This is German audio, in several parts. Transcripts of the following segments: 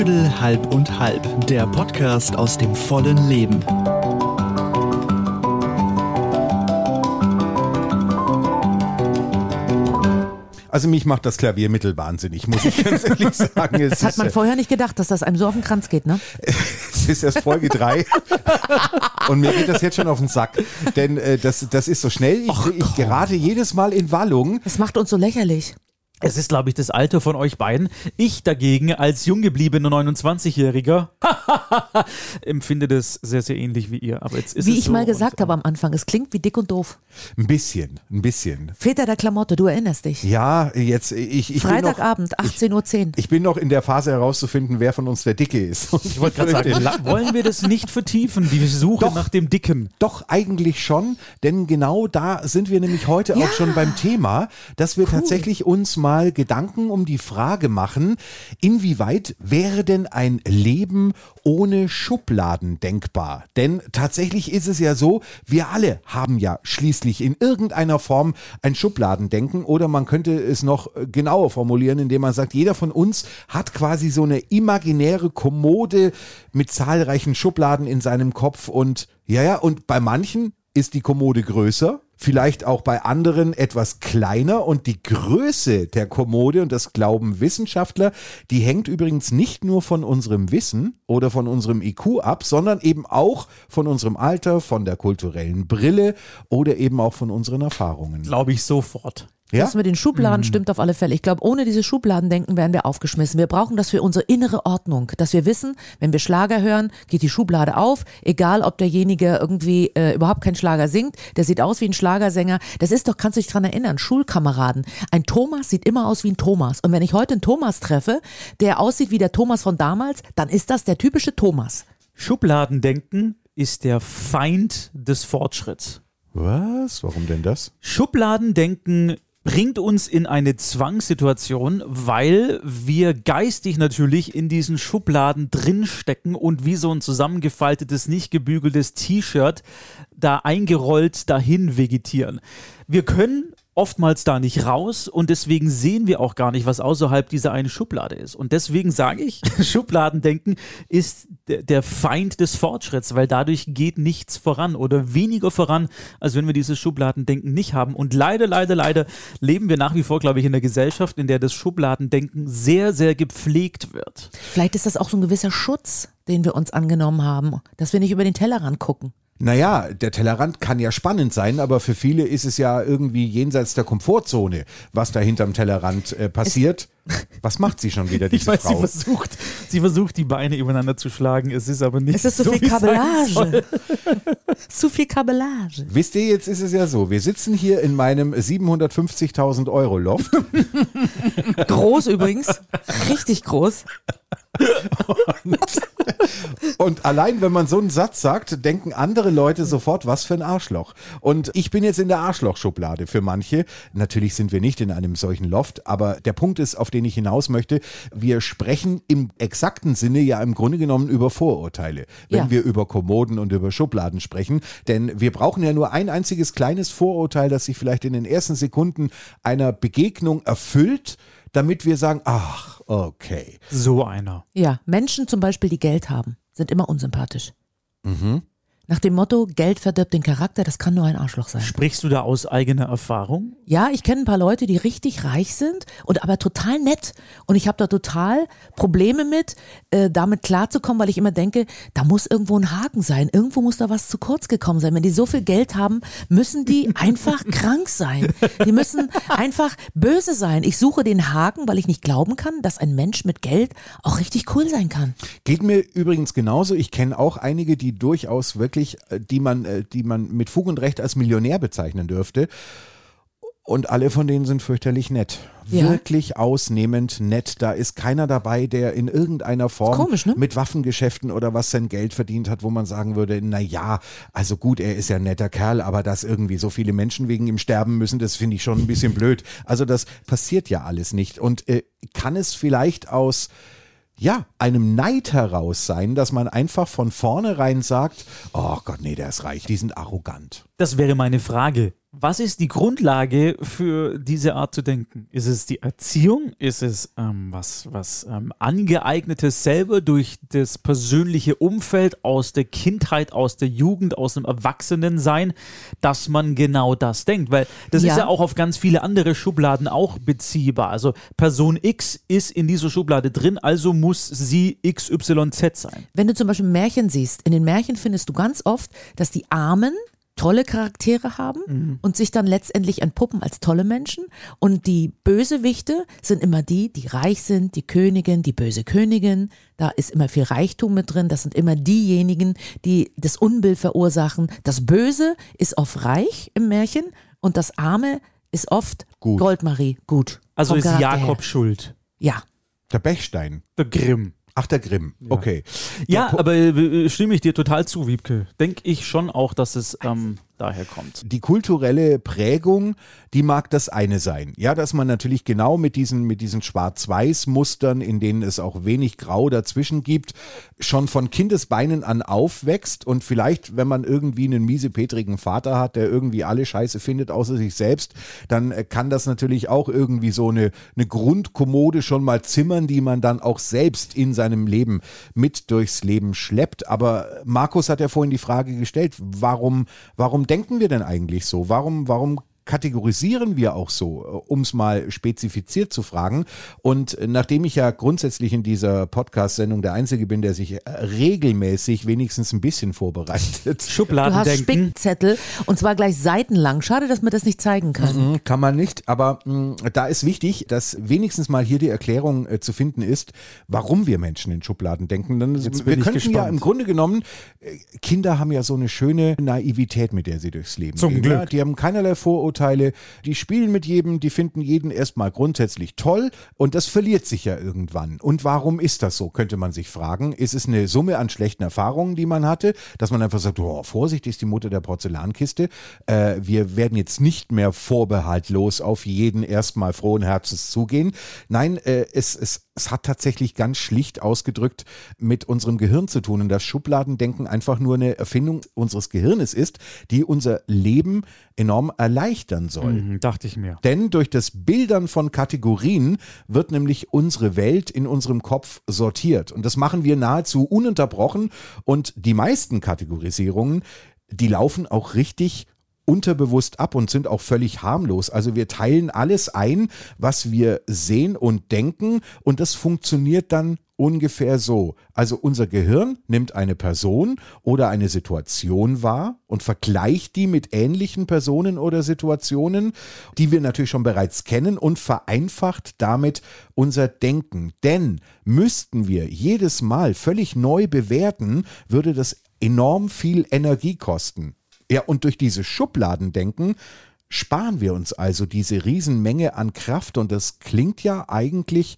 Knödel halb und halb, der Podcast aus dem vollen Leben. Also mich macht das Klaviermittel wahnsinnig, muss ich ganz ehrlich sagen. Es Das hat man vorher nicht gedacht, dass das einem so auf den Kranz geht, ne? es ist erst Folge drei und mir geht das jetzt schon auf den Sack, denn äh, das, das ist so schnell. Ich, ich gerate jedes Mal in Wallung. Das macht uns so lächerlich. Es ist, glaube ich, das Alter von euch beiden. Ich dagegen als jung gebliebener 29-Jähriger empfinde das sehr, sehr ähnlich wie ihr. Aber jetzt ist Wie es ich so mal gesagt und, habe am Anfang, es klingt wie dick und doof. Ein bisschen, ein bisschen. Väter der Klamotte, du erinnerst dich. Ja, jetzt ich, ich bin noch, Freitagabend, 18.10 Uhr. ich bin noch in der Phase herauszufinden, wer von uns der Dicke ist. Und Ich wollte gerade sagen, wollen wir das nicht vertiefen, die Suche Doch. nach dem Dicken? Doch, eigentlich schon, denn genau da sind wir nämlich heute Ja. auch schon beim Thema, dass wir tatsächlich uns mal Gedanken um die Frage machen, inwieweit wäre denn ein Leben ohne Schubladen denkbar? Denn tatsächlich ist es ja so, wir alle haben ja schließlich in irgendeiner Form ein Schubladendenken oder man könnte es noch genauer formulieren, indem man sagt, jeder von uns hat quasi so eine imaginäre Kommode mit zahlreichen Schubladen in seinem Kopf und ja, ja, und bei manchen ist die Kommode größer, vielleicht auch bei anderen etwas kleiner und die Größe der Kommode, und das glauben Wissenschaftler, die hängt übrigens nicht nur von unserem Wissen oder von unserem IQ ab, sondern eben auch von unserem Alter, von der kulturellen Brille oder eben auch von unseren Erfahrungen. Glaube ich sofort. Ja? Das mit den Schubladen stimmt auf alle Fälle. Ich glaube, ohne diese Schubladendenken wären wir aufgeschmissen. Wir brauchen das für unsere innere Ordnung, dass wir wissen, wenn wir Schlager hören, geht die Schublade auf, egal ob derjenige irgendwie äh, überhaupt kein Schlager singt, der sieht aus wie ein Schlagersänger. Das ist doch, kannst du dich dran erinnern, Schulkameraden. Ein Thomas sieht immer aus wie ein Thomas. Und wenn ich heute einen Thomas treffe, der aussieht wie der Thomas von damals, dann ist das der typische Thomas. Schubladendenken ist der Feind des Fortschritts. Was? Warum denn das? Schubladendenken bringt uns in eine Zwangssituation, weil wir geistig natürlich in diesen Schubladen drinstecken und wie so ein zusammengefaltetes, nicht gebügeltes T-Shirt da eingerollt dahin vegetieren. Wir können oftmals da nicht raus und deswegen sehen wir auch gar nicht, was außerhalb dieser einen Schublade ist. Und deswegen sage ich, Schubladendenken ist der, Feind des Fortschritts, weil dadurch geht nichts voran oder weniger voran, als wenn wir dieses Schubladendenken nicht haben. Und leider, leider, leider leben wir nach wie vor, glaube ich, in einer Gesellschaft, in der das Schubladendenken sehr, sehr gepflegt wird. Vielleicht ist das auch so ein gewisser Schutz, den wir uns angenommen haben, dass wir nicht über den Tellerrand gucken. Naja, der Tellerrand kann ja spannend sein, aber für viele ist es ja irgendwie jenseits der Komfortzone, was da hinterm Tellerrand äh, passiert. Was macht sie schon wieder, Ich diese weiß, sie Frau? versucht, sie versucht, die Beine übereinander zu schlagen. Es ist aber nicht Es ist so, viel es sein Kabellage. Zu viel Kabellage. Wisst ihr, jetzt ist es ja so, wir sitzen hier in meinem 750.000 Euro Loft Groß übrigens. Richtig groß. und allein wenn man so einen Satz sagt, denken andere Leute sofort, was für ein Arschloch. Und ich bin jetzt in der Arschlochschublade für manche. Natürlich sind wir nicht in einem solchen Loft, aber der Punkt ist, auf den ich hinaus möchte, wir sprechen im exakten Sinne ja im Grunde genommen über Vorurteile, wenn Ja. wir über Kommoden und über Schubladen sprechen. Denn wir brauchen ja nur ein einziges kleines Vorurteil, das sich vielleicht in den ersten Sekunden einer Begegnung erfüllt, damit wir sagen, ach, okay. So einer. Ja, Menschen zum Beispiel, die Geld haben, sind immer unsympathisch. Nach dem Motto, Geld verdirbt den Charakter, das kann nur ein Arschloch sein. Sprichst du da aus eigener Erfahrung? Ja, ich kenne ein paar Leute, die richtig reich sind und aber total nett. Und ich habe da total Probleme mit, äh, damit klarzukommen, weil ich immer denke, da muss irgendwo ein Haken sein. Irgendwo muss da was zu kurz gekommen sein. Wenn die so viel Geld haben, müssen die einfach krank sein. Die müssen einfach böse sein. Ich suche den Haken, weil ich nicht glauben kann, dass ein Mensch mit Geld auch richtig cool sein kann. Geht mir übrigens genauso. Ich kenne auch einige, die durchaus wirklich, äh, die man, äh, die man mit Fug und Recht als Millionär bezeichnen dürfte. Und alle von denen sind fürchterlich nett. Ja. Wirklich ausnehmend nett. Da ist keiner dabei, der in irgendeiner Form komisch, ne? mit Waffengeschäften oder was sein Geld verdient hat, wo man sagen würde, na ja, also gut, er ist ja ein netter Kerl, aber dass irgendwie so viele Menschen wegen ihm sterben müssen, das finde ich schon ein bisschen blöd. Also das passiert ja alles nicht. Und äh, kann es vielleicht aus ja, einem Neid heraus sein, dass man einfach von vornherein sagt, oh Gott, nee, der ist reich, die sind arrogant. Das wäre meine Frage. Was ist die Grundlage für diese Art zu denken? Ist es die Erziehung? Ist es ähm, was, was ähm, angeeignetes selber durch das persönliche Umfeld aus der Kindheit, aus der Jugend, aus dem Erwachsenensein, dass man genau das denkt? Weil das Ja. ist ja auch auf ganz viele andere Schubladen auch beziehbar. Also Person X ist in dieser Schublade drin, also muss sie XYZ sein. Wenn du zum Beispiel Märchen siehst, in den Märchen findest du ganz oft, dass die Armen tolle Charaktere haben und sich dann letztendlich entpuppen als tolle Menschen. Und die Bösewichte sind immer die, die reich sind, die Königin, die böse Königin. Da ist immer viel Reichtum mit drin. Das sind immer diejenigen, die das Unbill verursachen. Das Böse ist oft reich im Märchen und das Arme ist oft Gut. Goldmarie, gut. Also ist Jakob her. schuld. Ja. Der Bechstein. Der Grimm. Ach, der Grimm. Okay. Ja, Der Pu- aber äh, stimme ich dir total zu, Wiebke. Denke ich schon auch, dass es ähm, daher kommt. die kulturelle Prägung, die mag das eine sein. Ja, dass man natürlich genau mit diesen, mit diesen Schwarz-Weiß-Mustern, in denen es auch wenig Grau dazwischen gibt, schon von Kindesbeinen an aufwächst und vielleicht, wenn man irgendwie einen miesepetrigen Vater hat, der irgendwie alle Scheiße findet, außer sich selbst, dann äh, kann das natürlich auch irgendwie so eine, eine Grundkommode schon mal zimmern, die man dann auch selbst in seinem Leben mit durchs Leben schleppt. Aber Markus hat ja vorhin die Frage gestellt, warum, warum denken wir denn eigentlich so? Warum, warum kategorisieren wir auch so, um es mal spezifiziert zu fragen. Und äh, nachdem ich ja grundsätzlich in dieser Podcast-Sendung der Einzige bin, der sich äh, regelmäßig wenigstens ein bisschen vorbereitet, Du hast Schubladendenken. Spickzettel und zwar gleich seitenlang. Schade, dass man das nicht zeigen kann. Mhm, Kann man nicht, aber mh, da ist wichtig, dass wenigstens mal hier die Erklärung äh, zu finden ist, warum wir Menschen in Schubladen denken. Dann, Jetzt wir bin ich könnten ja gespannt. im Grunde genommen, äh, Kinder haben ja so eine schöne Naivität, mit der sie durchs Leben Zum gehen. Glück. Ja, die haben keinerlei Vorurteile, die spielen mit jedem, die finden jeden erstmal grundsätzlich toll und das verliert sich ja irgendwann. Und warum ist das so, könnte man sich fragen. Ist es eine Summe an schlechten Erfahrungen, die man hatte, dass man einfach sagt, oh, Vorsicht ist die Mutter der Porzellankiste. Äh, wir werden jetzt nicht mehr vorbehaltlos auf jeden erstmal frohen Herzens zugehen. Nein, äh, es, es, es hat tatsächlich ganz schlicht ausgedrückt mit unserem Gehirn zu tun und das Schubladendenken einfach nur eine Erfindung unseres Gehirnes ist, die unser Leben enorm erleichtern soll. Mhm, dachte ich mir. Denn durch das Bildern von Kategorien wird nämlich unsere Welt in unserem Kopf sortiert. Und das machen wir nahezu ununterbrochen. Und die meisten Kategorisierungen, die laufen auch richtig unterbewusst ab und sind auch völlig harmlos. Also wir teilen alles ein, was wir sehen und denken und das funktioniert dann ungefähr so. Also unser Gehirn nimmt eine Person oder eine Situation wahr und vergleicht die mit ähnlichen Personen oder Situationen, die wir natürlich schon bereits kennen und vereinfacht damit unser Denken. Denn müssten wir jedes Mal völlig neu bewerten, würde das enorm viel Energie kosten. Ja, und durch dieses Schubladendenken sparen wir uns also diese Riesenmenge an Kraft. Und das klingt ja eigentlich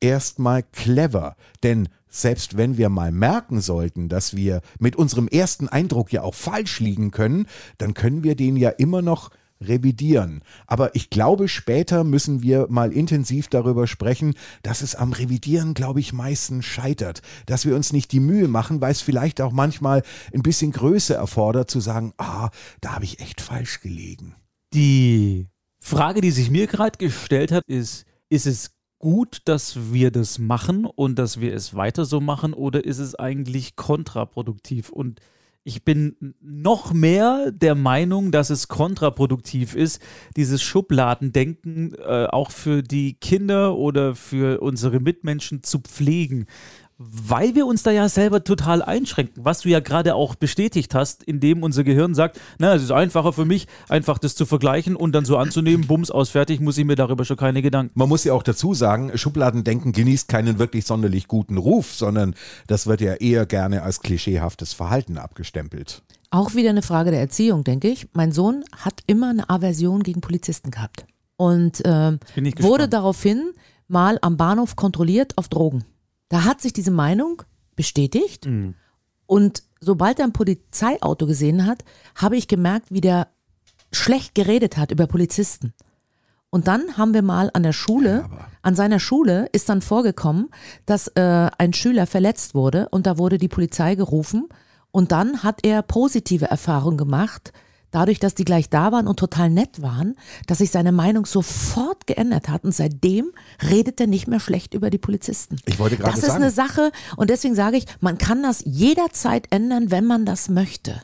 erstmal clever, denn selbst wenn wir mal merken sollten, dass wir mit unserem ersten Eindruck ja auch falsch liegen können, dann können wir den ja immer noch revidieren. Aber ich glaube, später müssen wir mal intensiv darüber sprechen, dass es am Revidieren, glaube ich, meistens scheitert. Dass wir uns nicht die Mühe machen, weil es vielleicht auch manchmal ein bisschen Größe erfordert, zu sagen, ah, da habe ich echt falsch gelegen. Die Frage, die sich mir gerade gestellt hat, ist, ist es gut, dass wir das machen und dass wir es weiter so machen oder ist es eigentlich kontraproduktiv? Und ich bin noch mehr der Meinung, dass es kontraproduktiv ist, dieses Schubladendenken äh, auch für die Kinder oder für unsere Mitmenschen zu pflegen. Weil wir uns da ja selber total einschränken, was du ja gerade auch bestätigt hast, indem unser Gehirn sagt, na, es ist einfacher für mich, einfach das zu vergleichen und dann so anzunehmen, bums, aus, fertig, muss ich mir darüber schon keine Gedanken. Man muss ja auch dazu sagen, Schubladendenken genießt keinen wirklich sonderlich guten Ruf, sondern das wird ja eher gerne als klischeehaftes Verhalten abgestempelt. Auch wieder eine Frage der Erziehung, denke ich. Mein Sohn hat immer eine Aversion gegen Polizisten gehabt und ich wurde daraufhin mal am Bahnhof kontrolliert auf Drogen. Da hat sich diese Meinung bestätigt Mhm. und sobald er ein Polizeiauto gesehen hat, habe ich gemerkt, wie der schlecht geredet hat über Polizisten. Und dann haben wir mal an der Schule, an seiner Schule ist dann vorgekommen, dass äh, ein Schüler verletzt wurde und da wurde die Polizei gerufen und dann hat er positive Erfahrungen gemacht, dadurch, dass die gleich da waren und total nett waren, dass sich seine Meinung sofort geändert hat und seitdem redet er nicht mehr schlecht über die Polizisten. Ich wollte gerade Das ist sagen. eine Sache und deswegen sage ich, man kann das jederzeit ändern, wenn man das möchte.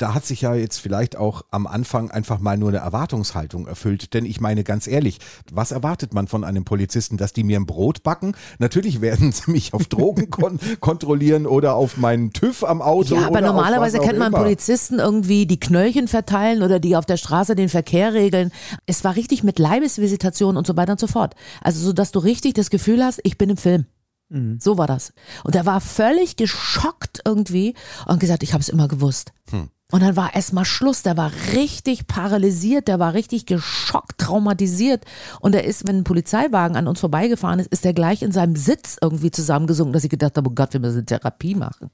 Da hat sich ja jetzt vielleicht auch am Anfang einfach mal nur eine Erwartungshaltung erfüllt. Denn ich meine ganz ehrlich, was erwartet man von einem Polizisten, dass die mir ein Brot backen? Natürlich werden sie mich auf Drogen kon kontrollieren oder auf meinen TÜV am Auto. Ja, aber normalerweise kennt man immer. Polizisten irgendwie, die Knöllchen verteilen oder die auf der Straße den Verkehr regeln. Es war richtig mit Leibesvisitation und so weiter und so fort. Also so, dass du richtig das Gefühl hast, ich bin im Film. So war das. Und er war völlig geschockt irgendwie und gesagt, ich habe es immer gewusst. Und dann war erstmal Schluss, der war richtig paralysiert, der war richtig geschockt, traumatisiert. Und er ist, wenn ein Polizeiwagen an uns vorbeigefahren ist, ist er gleich in seinem Sitz irgendwie zusammengesunken, dass ich gedacht habe, oh Gott, wir müssen Therapie machen.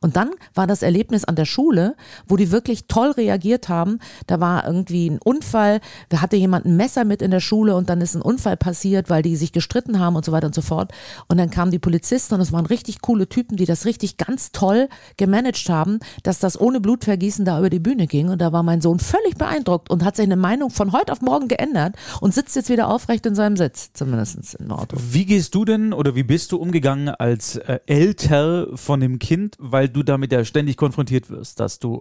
Und dann war das Erlebnis an der Schule, wo die wirklich toll reagiert haben. Da war irgendwie ein Unfall, da hatte jemand ein Messer mit in der Schule und dann ist ein Unfall passiert, weil die sich gestritten haben und so weiter und so fort. Und dann kamen die Polizisten und es waren richtig coole Typen, die das richtig ganz toll gemanagt haben, dass das ohne Blutvergießen da über die Bühne ging. Und da war mein Sohn völlig beeindruckt und hat seine Meinung von heute auf morgen geändert und sitzt jetzt wieder aufrecht in seinem Sitz, zumindest im Auto. Wie gehst du denn oder wie bist du umgegangen als äh, Elter von dem Kind, weil du damit ja ständig konfrontiert wirst, dass du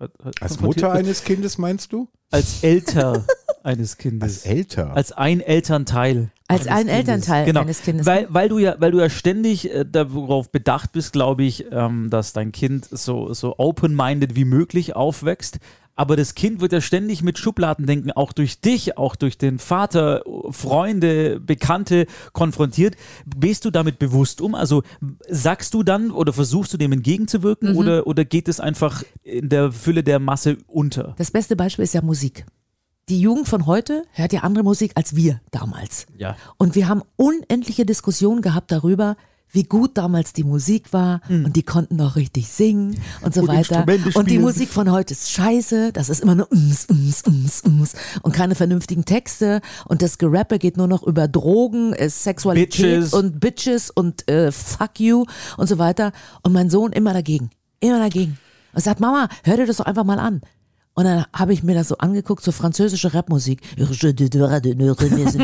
äh, Als Mutter eines Kindes meinst du? als Elter eines Als Kindes, älter. als ein Elternteil. Als ein Elternteil genau. eines Kindes. Weil, weil du ja, weil du ja ständig äh, darauf bedacht bist, glaube ich, ähm, dass dein Kind so, so open-minded wie möglich aufwächst. Aber das Kind wird ja ständig mit Schubladen denken, auch durch dich, auch durch den Vater, Freunde, Bekannte konfrontiert. Gehst du damit bewusst um? Also sagst du dann oder versuchst du dem entgegenzuwirken Mhm. oder, oder geht es einfach in der Fülle der Masse unter? Das beste Beispiel ist ja Musik. Die Jugend von heute hört ja andere Musik als wir damals. Ja. Und wir haben unendliche Diskussionen gehabt darüber, wie gut damals die Musik war und die konnten auch richtig singen und so Und weiter. Und die. Musik von heute ist scheiße, das ist immer nur ums, ums, ums, ums und keine vernünftigen Texte und das Gerappe geht nur noch über Drogen, äh, Sexualität Bitches. und Bitches und äh, Fuck you und so weiter. Und mein Sohn immer dagegen, immer dagegen. Und sagt, Mama, hör dir das doch einfach mal an. Und dann habe ich mir das so angeguckt, so französische Rapmusik.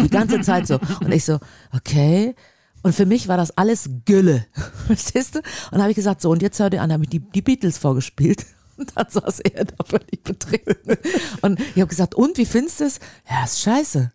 Die ganze Zeit so. Und ich so, okay. Und für mich war das alles Gülle. Verstehst du? Und dann habe ich gesagt, so, und jetzt hör dir an, habe ich die, die Beatles vorgespielt. Und dann saß er da völlig betreten. Und ich habe gesagt, und wie findest du es? Ja, ist scheiße.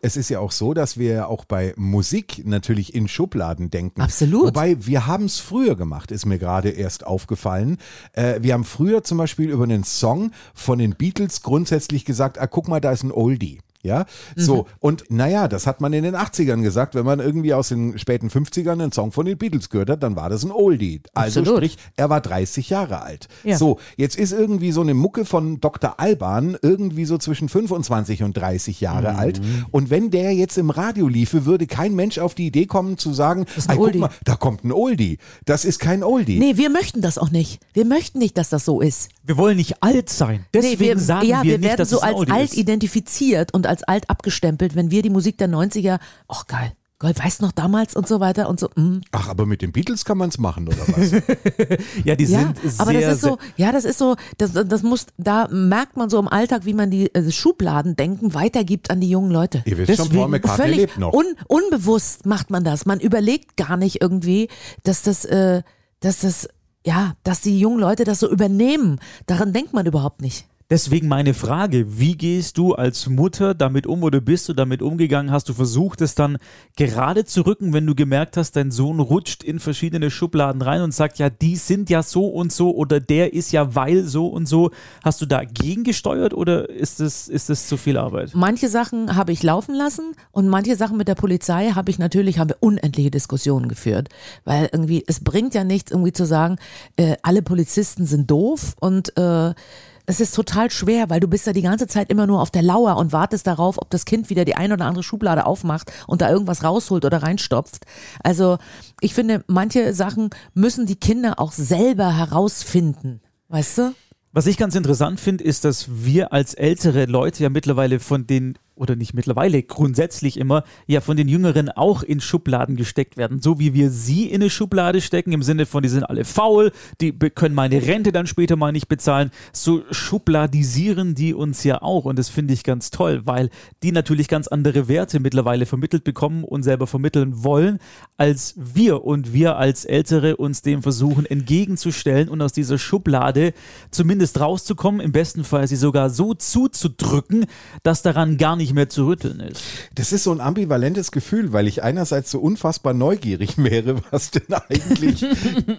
Es ist ja auch so, dass wir auch bei Musik natürlich in Schubladen denken. Absolut. Wobei wir haben es früher gemacht, ist mir gerade erst aufgefallen. Äh, wir haben früher zum Beispiel über einen Song von den Beatles grundsätzlich gesagt, ah, guck mal, da ist ein Oldie. Ja, so. Mhm. Und naja, das hat man in den 80ern gesagt. Wenn man irgendwie aus den späten 50ern einen Song von den Beatles gehört hat, dann war das ein Oldie. Also Absolut. sprich, er war 30 Jahre alt. Ja. So, jetzt ist irgendwie so eine Mucke von Dr. Alban irgendwie so zwischen 25 und 30 Jahre Mhm. alt. Und wenn der jetzt im Radio liefe, würde kein Mensch auf die Idee kommen zu sagen, ist ein "Ey, guck Oldie." mal, da kommt ein Oldie. Das ist kein Oldie. Nee, wir möchten das auch nicht. Wir möchten nicht, dass das so ist. Wir wollen nicht alt sein. Deswegen nee, wir, sagen ja, wir, wir nicht, werden dass so es als Audi alt ist. identifiziert und als alt abgestempelt, wenn wir die Musik der 90er, ach geil, geil, weißt noch damals und so weiter und so. mm. Ach, aber mit den Beatles kann man es machen, oder was? Ja, die Ja, sind sehr, aber das ist so, ja, das ist so, das, das muss, da merkt man so im Alltag, wie man die äh, Schubladendenken weitergibt an die jungen Leute. Ihr wisst schon, Paul Deswegen McCartney Völlig lebt noch. un, unbewusst macht man das. Man überlegt gar nicht irgendwie, dass das, äh, dass das, ja, dass die jungen Leute das so übernehmen. Daran denkt man überhaupt nicht. Deswegen meine Frage, wie gehst du als Mutter damit um oder bist du damit umgegangen? Hast du versucht, es dann gerade zu rücken, wenn du gemerkt hast, dein Sohn rutscht in verschiedene Schubladen rein und sagt, ja, die sind ja so und so oder der ist ja weil so und so. Hast du dagegen gesteuert oder ist es, ist zu viel Arbeit? Manche Sachen habe ich laufen lassen und manche Sachen mit der Polizei habe ich natürlich, haben wir unendliche Diskussionen geführt. Weil irgendwie, es bringt ja nichts, irgendwie zu sagen, äh, alle Polizisten sind doof und äh, es ist total schwer, weil du bist ja die ganze Zeit immer nur auf der Lauer und wartest darauf, ob das Kind wieder die ein oder andere Schublade aufmacht und da irgendwas rausholt oder reinstopft. Also ich finde, manche Sachen müssen die Kinder auch selber herausfinden. Weißt du? Was ich ganz interessant finde, ist, dass wir als ältere Leute ja mittlerweile von den oder nicht mittlerweile, grundsätzlich immer, ja von den Jüngeren auch in Schubladen gesteckt werden. So wie wir sie in eine Schublade stecken, im Sinne von, die sind alle faul, die können meine Rente dann später mal nicht bezahlen. So schubladisieren die uns ja auch. Und das finde ich ganz toll, weil die natürlich ganz andere Werte mittlerweile vermittelt bekommen und selber vermitteln wollen, als wir. Und wir als Ältere uns dem versuchen entgegenzustellen und aus dieser Schublade zumindest rauszukommen, im besten Fall sie sogar so zuzudrücken, dass daran gar nicht mehr zu rütteln ist. Das ist so ein ambivalentes Gefühl, weil ich einerseits so unfassbar neugierig wäre, was denn eigentlich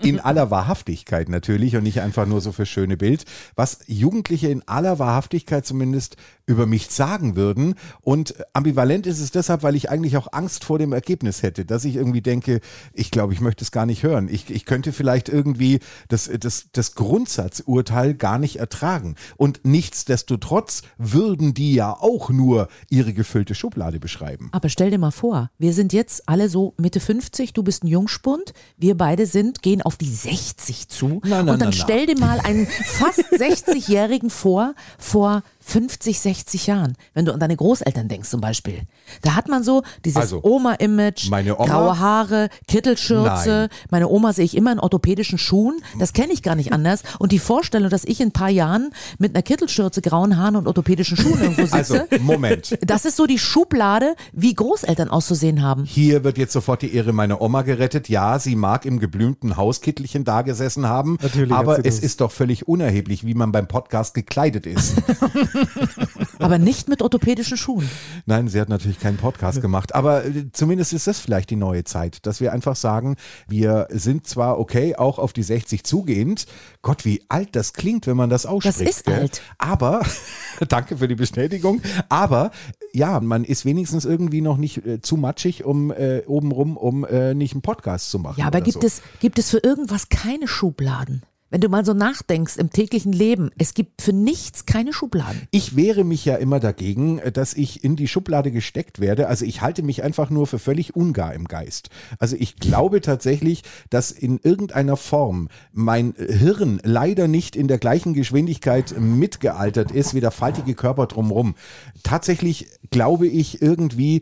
in aller Wahrhaftigkeit natürlich und nicht einfach nur so für schöne Bild, was Jugendliche in aller Wahrhaftigkeit zumindest über mich sagen würden. Und ambivalent ist es deshalb, weil ich eigentlich auch Angst vor dem Ergebnis hätte, dass ich irgendwie denke, ich glaube, ich möchte es gar nicht hören. Ich, ich könnte vielleicht irgendwie das, das, das Grundsatzurteil gar nicht ertragen. Und nichtsdestotrotz würden die ja auch nur ihre gefüllte Schublade beschreiben. Aber stell dir mal vor, wir sind jetzt alle so Mitte 50, du bist ein Jungspund, wir beide sind, gehen auf die 60 zu. Na, na, und dann na, na. stell dir mal einen fast 60-Jährigen vor, vor 50, 60 Jahren, wenn du an deine Großeltern denkst zum Beispiel. Da hat man so dieses Also, Oma-Image, graue Haare, Kittelschürze. Nein. Meine Oma sehe ich immer in orthopädischen Schuhen. Das kenne ich gar nicht anders. Und die Vorstellung, dass ich in ein paar Jahren mit einer Kittelschürze, grauen Haaren und orthopädischen Schuhen irgendwo sitze, Also, Moment. das ist so die Schublade, wie Großeltern auszusehen haben. Hier wird jetzt sofort die Ehre meiner Oma gerettet. Ja, sie mag im geblümten Hauskittelchen da gesessen haben, Natürlich aber es ist doch völlig unerheblich, wie man beim Podcast gekleidet ist. Aber nicht mit orthopädischen Schuhen. Nein, sie hat natürlich keinen Podcast gemacht, aber äh, zumindest ist das vielleicht die neue Zeit, dass wir einfach sagen, wir sind zwar okay, auch auf die 60 zugehend. Gott, wie alt das klingt, wenn man das ausspricht. ist gell? alt. Aber, danke für die Bestätigung, aber ja, man ist wenigstens irgendwie noch nicht äh, zu matschig, um äh, obenrum, um äh, nicht einen Podcast zu machen. Ja, aber gibt so. es, gibt es für irgendwas keine Schubladen? Wenn du mal so nachdenkst im täglichen Leben, es gibt für nichts keine Schubladen. Ich wehre mich ja immer dagegen, dass ich in die Schublade gesteckt werde. Also ich halte mich einfach nur für völlig ungar im Geist. Also ich glaube tatsächlich, dass in irgendeiner Form mein Hirn leider nicht in der gleichen Geschwindigkeit mitgealtert ist wie der faltige Körper drumherum. Tatsächlich glaube ich irgendwie,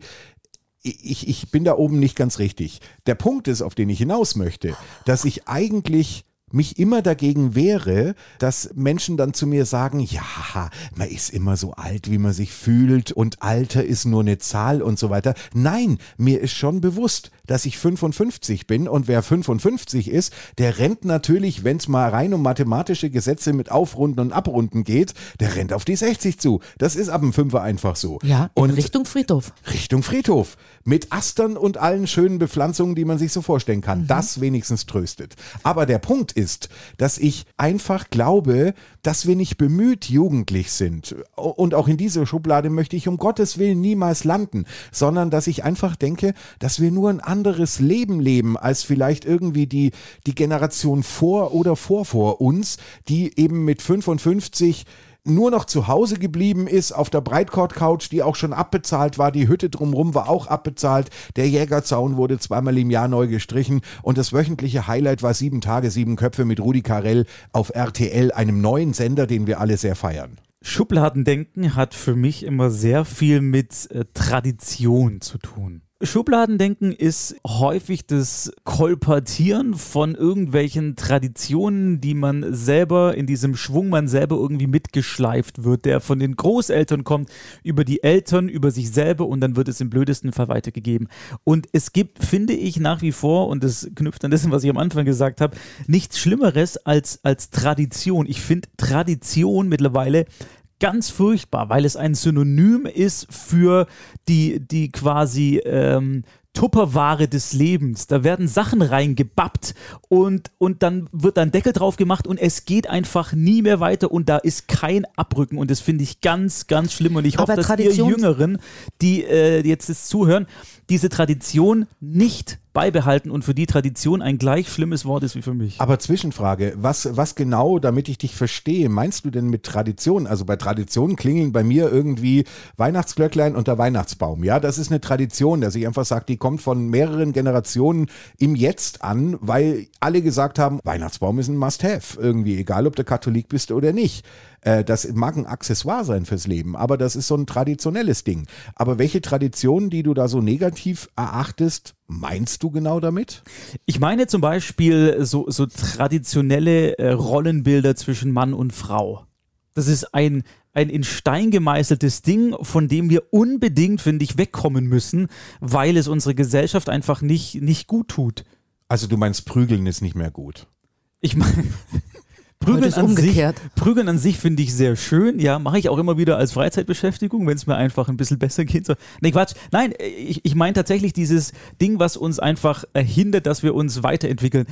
ich, ich bin da oben nicht ganz richtig. Der Punkt ist, auf den ich hinaus möchte, dass ich eigentlich mich immer dagegen wehre, dass Menschen dann zu mir sagen, ja, man ist immer so alt, wie man sich fühlt und Alter ist nur eine Zahl und so weiter. Nein, mir ist schon bewusst, dass ich 55 bin und wer 55 ist, der rennt natürlich, wenn es mal rein um mathematische Gesetze mit Aufrunden und Abrunden geht, der rennt auf die 60 zu. Das ist ab dem Fünfer einfach so. Ja, in und Richtung Friedhof. Richtung Friedhof. Mit Astern und allen schönen Bepflanzungen, die man sich so vorstellen kann. Das wenigstens tröstet. Aber der Punkt ist, dass ich einfach glaube, dass wir nicht bemüht jugendlich sind. Und auch in diese Schublade möchte ich um Gottes Willen niemals landen, sondern dass ich einfach denke, dass wir nur ein anderes Leben leben als vielleicht irgendwie die, die Generation vor oder vor vor uns, die eben mit 55 nur noch zu Hause geblieben ist, auf der Breitcord-Couch, die auch schon abbezahlt war, die Hütte drumrum war auch abbezahlt, der Jägerzaun wurde zweimal im Jahr neu gestrichen und das wöchentliche Highlight war sieben Tage, sieben Köpfe mit Rudi Carell auf RTL, einem neuen Sender, den wir alle sehr feiern. Schubladendenken hat für mich immer sehr viel mit äh, Tradition zu tun. Schubladendenken ist häufig das Kolportieren von irgendwelchen Traditionen, die man selber in diesem Schwung man selber irgendwie mitgeschleift wird, der von den Großeltern kommt, über die Eltern, über sich selber und dann wird es im blödesten Fall weitergegeben. Und es gibt, finde ich, nach wie vor, und das knüpft an das, was ich am Anfang gesagt habe, nichts Schlimmeres als, als Tradition. Ich finde Tradition mittlerweile ganz furchtbar, weil es ein Synonym ist für die, die quasi ähm, Tupperware des Lebens. Da werden Sachen reingebappt und, und dann wird ein Deckel drauf gemacht und es geht einfach nie mehr weiter und da ist kein Abrücken und das finde ich ganz, ganz schlimm und ich hoffe, dass ihr Jüngeren, die äh, jetzt das zuhören, diese Tradition nicht beibehalten und für die Tradition ein gleich schlimmes Wort ist wie für mich. Aber Zwischenfrage, was, was genau, damit ich dich verstehe, meinst du denn mit Tradition? Also bei Tradition klingeln bei mir irgendwie Weihnachtsglöcklein und der Weihnachtsbaum. Ja, das ist eine Tradition, dass ich einfach sage, die kommt von mehreren Generationen im Jetzt an, weil alle gesagt haben, Weihnachtsbaum ist ein Must-Have. Irgendwie, egal ob du Katholik bist oder nicht. Äh, das mag ein Accessoire sein fürs Leben, aber das ist so ein traditionelles Ding. Aber welche Traditionen, die du da so negativ erachtest, meinst du genau damit? Ich meine zum Beispiel so, so traditionelle äh, Rollenbilder zwischen Mann und Frau. Das ist ein, ein in Stein gemeißeltes Ding, von dem wir unbedingt, finde ich, wegkommen müssen, weil es unsere Gesellschaft einfach nicht, nicht gut tut. Also du meinst, Prügeln ist nicht mehr gut. Ich meine, Prügeln an, sich, Prügeln an sich finde ich sehr schön. Ja, mache ich auch immer wieder als Freizeitbeschäftigung, wenn es mir einfach ein bisschen besser geht. So. Nee, Quatsch. Nein, ich, ich meine tatsächlich dieses Ding, was uns einfach hindert, dass wir uns weiterentwickeln.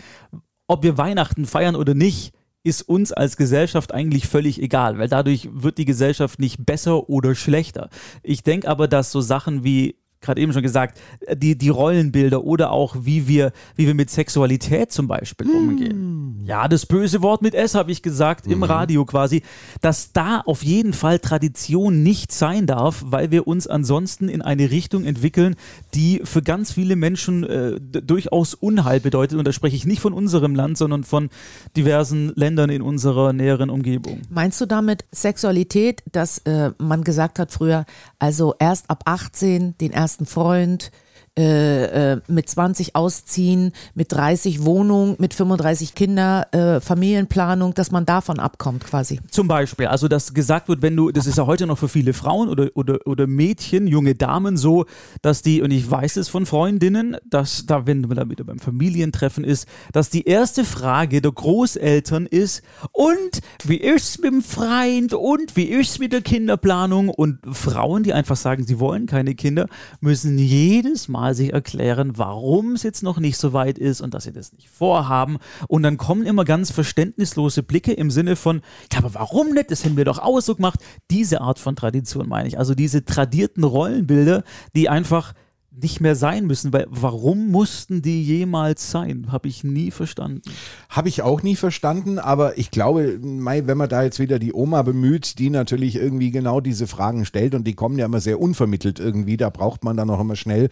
Ob wir Weihnachten feiern oder nicht, ist uns als Gesellschaft eigentlich völlig egal, weil dadurch wird die Gesellschaft nicht besser oder schlechter. Ich denke aber, dass so Sachen wie gerade eben schon gesagt, die, die Rollenbilder oder auch wie wir, wie wir mit Sexualität zum Beispiel umgehen. Mm. Ja, das böse Wort mit S habe ich gesagt, mm. im mhm. Radio quasi, dass da auf jeden Fall Tradition nicht sein darf, weil wir uns ansonsten in eine Richtung entwickeln, die für ganz viele Menschen äh, durchaus Unheil bedeutet. Und da spreche ich nicht von unserem Land, sondern von diversen Ländern in unserer näheren Umgebung. Meinst du damit Sexualität, dass äh, man gesagt hat früher, also erst ab 18 den ersten ersten Freund, äh, äh, mit 20 ausziehen, mit 30 Wohnung, mit 35 Kinder, äh, Familienplanung, dass man davon abkommt quasi. Zum Beispiel, also dass gesagt wird, wenn du, das ist ja heute noch für viele Frauen oder, oder, oder Mädchen, junge Damen so, dass die, und ich weiß es von Freundinnen, dass da, wenn man da wieder beim Familientreffen ist, dass die erste Frage der Großeltern ist, und wie ist's mit dem Freund und wie ist's mit der Kinderplanung? Und Frauen, die einfach sagen, sie wollen keine Kinder, müssen jedes Mal Mal sich erklären, warum es jetzt noch nicht so weit ist und dass sie das nicht vorhaben. Und dann kommen immer ganz verständnislose Blicke im Sinne von, ja, aber warum nicht? Das hätten wir doch auch so gemacht. Diese Art von Tradition meine ich. Also diese tradierten Rollenbilder, die einfach nicht mehr sein müssen, weil warum mussten die jemals sein? Habe ich nie verstanden. Habe ich auch nie verstanden, aber ich glaube, wenn man da jetzt wieder die Oma bemüht, die natürlich irgendwie genau diese Fragen stellt und die kommen ja immer sehr unvermittelt irgendwie, da braucht man dann auch immer schnell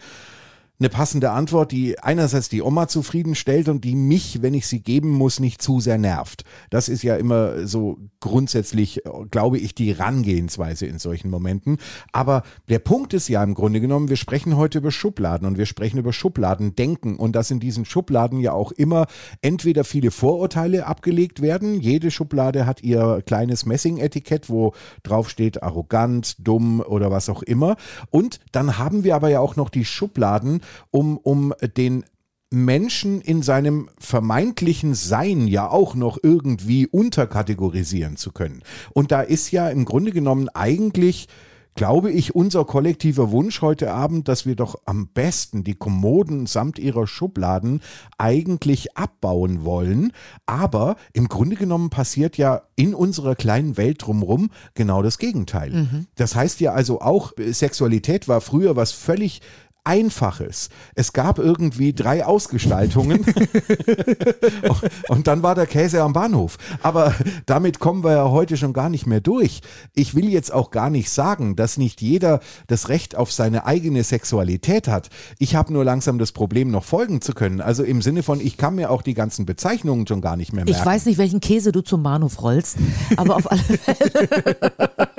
eine passende Antwort, die einerseits die Oma zufriedenstellt und die mich, wenn ich sie geben muss, nicht zu sehr nervt. Das ist ja immer so grundsätzlich, glaube ich, die Rangehensweise in solchen Momenten. Aber der Punkt ist ja im Grunde genommen, wir sprechen heute über Schubladen und wir sprechen über Schubladendenken und dass in diesen Schubladen ja auch immer entweder viele Vorurteile abgelegt werden. Jede Schublade hat ihr kleines Messingetikett, wo drauf steht arrogant, dumm oder was auch immer. Und dann haben wir aber ja auch noch die Schubladen, um, um den Menschen in seinem vermeintlichen Sein ja auch noch irgendwie unterkategorisieren zu können. Und da ist ja im Grunde genommen eigentlich glaube ich, unser kollektiver Wunsch heute Abend, dass wir doch am besten die Kommoden samt ihrer Schubladen eigentlich abbauen wollen. Aber im Grunde genommen passiert ja in unserer kleinen Welt drumherum genau das Gegenteil. Mhm. Das heißt ja also auch, Sexualität war früher was völlig Einfaches. Es gab irgendwie drei Ausgestaltungen und dann war der Käse am Bahnhof. Aber damit kommen wir ja heute schon gar nicht mehr durch. Ich will jetzt auch gar nicht sagen, dass nicht jeder das Recht auf seine eigene Sexualität hat. Ich habe nur langsam das Problem, noch folgen zu können. Also im Sinne von, ich kann mir auch die ganzen Bezeichnungen schon gar nicht mehr merken. Ich weiß nicht, welchen Käse du zum Bahnhof rollst, aber auf alle Fälle.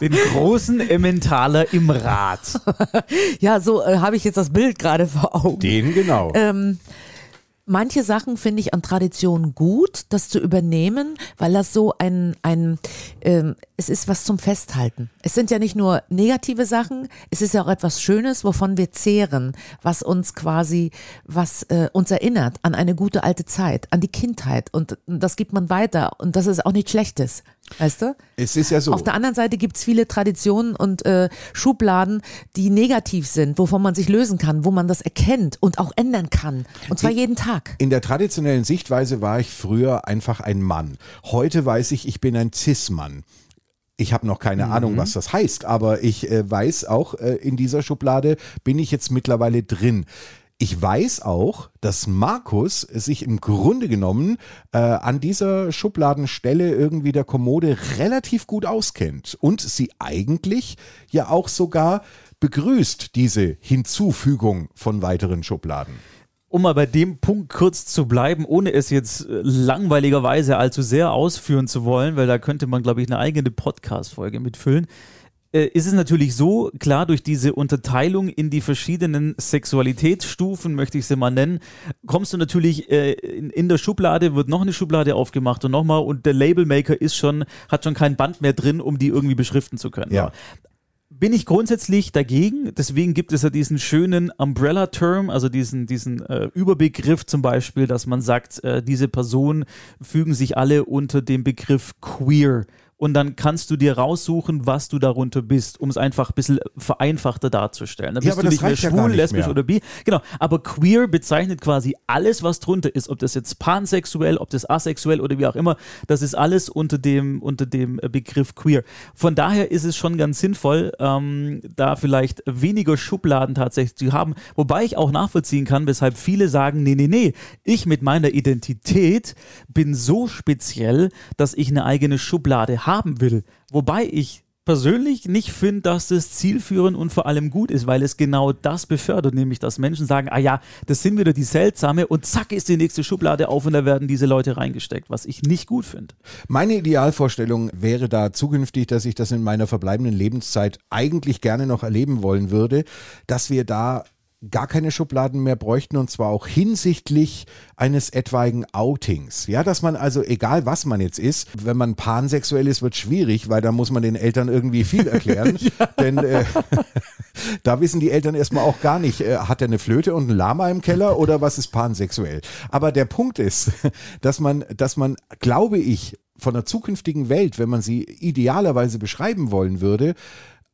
Den großen Emmentaler im Rad. ja, so äh, habe ich jetzt das Bild gerade vor Augen. Den genau. Ähm, manche Sachen finde ich an Tradition gut, das zu übernehmen, weil das so ein, ein ähm, es ist was zum Festhalten. Es sind ja nicht nur negative Sachen, es ist ja auch etwas Schönes, wovon wir zehren, was uns quasi, was äh, uns erinnert an eine gute alte Zeit, an die Kindheit und das gibt man weiter und das ist auch nichts Schlechtes. Weißt du? Es ist ja so. Auf der anderen Seite gibt es viele Traditionen und äh, Schubladen, die negativ sind, wovon man sich lösen kann, wo man das erkennt und auch ändern kann. Und zwar in, jeden Tag. In der traditionellen Sichtweise war ich früher einfach ein Mann. Heute weiß ich, ich bin ein Cis-Mann. Ich habe noch keine mhm. Ahnung, was das heißt, aber ich äh, weiß auch, äh, in dieser Schublade bin ich jetzt mittlerweile drin Ich weiß auch, dass Markus sich im Grunde genommen äh, an dieser Schubladenstelle irgendwie der Kommode relativ gut auskennt und sie eigentlich ja auch sogar begrüßt, diese Hinzufügung von weiteren Schubladen. Um mal bei dem Punkt kurz zu bleiben, ohne es jetzt äh, langweiligerweise allzu sehr ausführen zu wollen, weil da könnte man, glaube ich, eine eigene Podcast-Folge mitfüllen, äh, ist es natürlich so, klar, durch diese Unterteilung in die verschiedenen Sexualitätsstufen, möchte ich sie mal nennen, kommst du natürlich äh, in, in, der Schublade, wird noch eine Schublade aufgemacht und nochmal und der Labelmaker ist schon, hat schon kein Band mehr drin, um die irgendwie beschriften zu können. Ja bin ich grundsätzlich dagegen. Deswegen gibt es ja diesen schönen Umbrella-Term, also diesen, diesen äh, Überbegriff zum Beispiel, dass man sagt, äh, diese Personen fügen sich alle unter dem Begriff queer und dann kannst du dir raussuchen, was du darunter bist, um es einfach ein bisschen vereinfachter darzustellen. Dann ja, bist du nicht mehr schwul, ja nicht lesbisch mehr. oder bi. Genau. Aber queer bezeichnet quasi alles, was drunter ist. Ob das jetzt pansexuell, ob das asexuell oder wie auch immer. Das ist alles unter dem, unter dem Begriff queer. Von daher ist es schon ganz sinnvoll, ähm, da vielleicht weniger Schubladen tatsächlich zu haben. Wobei ich auch nachvollziehen kann, weshalb viele sagen, nee, nee, nee, ich mit meiner Identität bin so speziell, dass ich eine eigene Schublade habe haben will. Wobei ich persönlich nicht finde, dass das zielführend und vor allem gut ist, weil es genau das befördert, nämlich dass Menschen sagen, ah ja, das sind wieder die seltsame und zack ist die nächste Schublade auf und da werden diese Leute reingesteckt, was ich nicht gut finde. Meine Idealvorstellung wäre da zukünftig, dass ich das in meiner verbleibenden Lebenszeit eigentlich gerne noch erleben wollen würde, dass wir da gar keine Schubladen mehr bräuchten und zwar auch hinsichtlich eines etwaigen Outings. Ja, dass man also, egal was man jetzt ist, wenn man pansexuell ist, wird schwierig, weil da muss man den Eltern irgendwie viel erklären. ja. Denn äh, da wissen die Eltern erstmal auch gar nicht, äh, hat er eine Flöte und ein Lama im Keller oder was ist pansexuell? Aber der Punkt ist, dass man, dass man, glaube ich, von der zukünftigen Welt, wenn man sie idealerweise beschreiben wollen würde,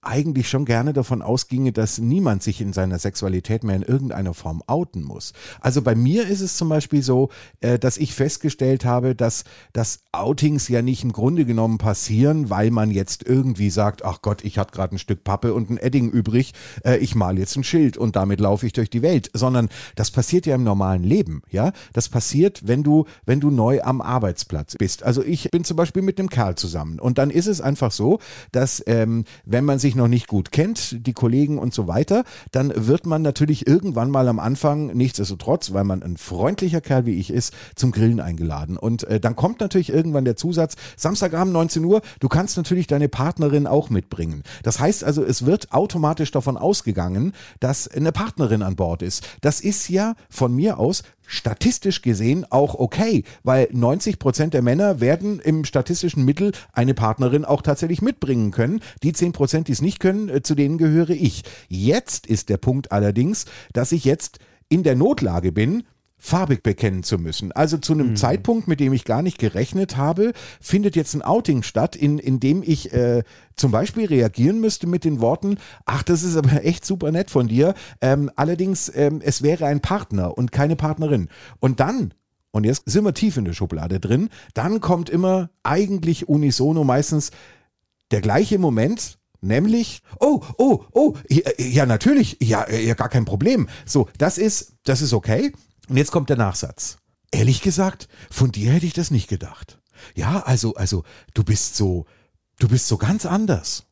eigentlich schon gerne davon ausginge, dass niemand sich in seiner Sexualität mehr in irgendeiner Form outen muss. Also bei mir ist es zum Beispiel so, äh, dass ich festgestellt habe, dass, dass Outings ja nicht im Grunde genommen passieren, weil man jetzt irgendwie sagt, ach Gott, ich hatte gerade ein Stück Pappe und ein Edding übrig, äh, ich mal jetzt ein Schild und damit laufe ich durch die Welt, sondern das passiert ja im normalen Leben, ja. Das passiert, wenn du, wenn du neu am Arbeitsplatz bist. Also ich bin zum Beispiel mit einem Kerl zusammen und dann ist es einfach so, dass ähm, wenn man sich noch nicht gut kennt, die Kollegen und so weiter, dann wird man natürlich irgendwann mal am Anfang, nichtsdestotrotz, weil man ein freundlicher Kerl wie ich ist, zum Grillen eingeladen. Und äh, dann kommt natürlich irgendwann der Zusatz, Samstagabend 19 Uhr, du kannst natürlich deine Partnerin auch mitbringen. Das heißt also, es wird automatisch davon ausgegangen, dass eine Partnerin an Bord ist. Das ist ja von mir aus statistisch gesehen auch okay, weil 90 Prozent der Männer werden im statistischen Mittel eine Partnerin auch tatsächlich mitbringen können. Die 10 Prozent, die es nicht können, äh, zu denen gehöre ich. Jetzt ist der Punkt allerdings, dass ich jetzt in der Notlage bin, farbig bekennen zu müssen. Also zu einem mhm. Zeitpunkt, mit dem ich gar nicht gerechnet habe, findet jetzt ein Outing statt, in, in dem ich äh, zum Beispiel reagieren müsste mit den Worten, ach, das ist aber echt super nett von dir. Ähm, allerdings, ähm, es wäre ein Partner und keine Partnerin. Und dann und jetzt sind wir tief in der Schublade drin, dann kommt immer eigentlich unisono meistens der gleiche Moment, Nämlich, oh, oh, oh, ja, ja, natürlich, ja, ja, gar kein Problem. So, das ist, das ist okay. Und jetzt kommt der Nachsatz. Ehrlich gesagt, von dir hätte ich das nicht gedacht. Ja, also, also, du bist so, du bist so ganz anders.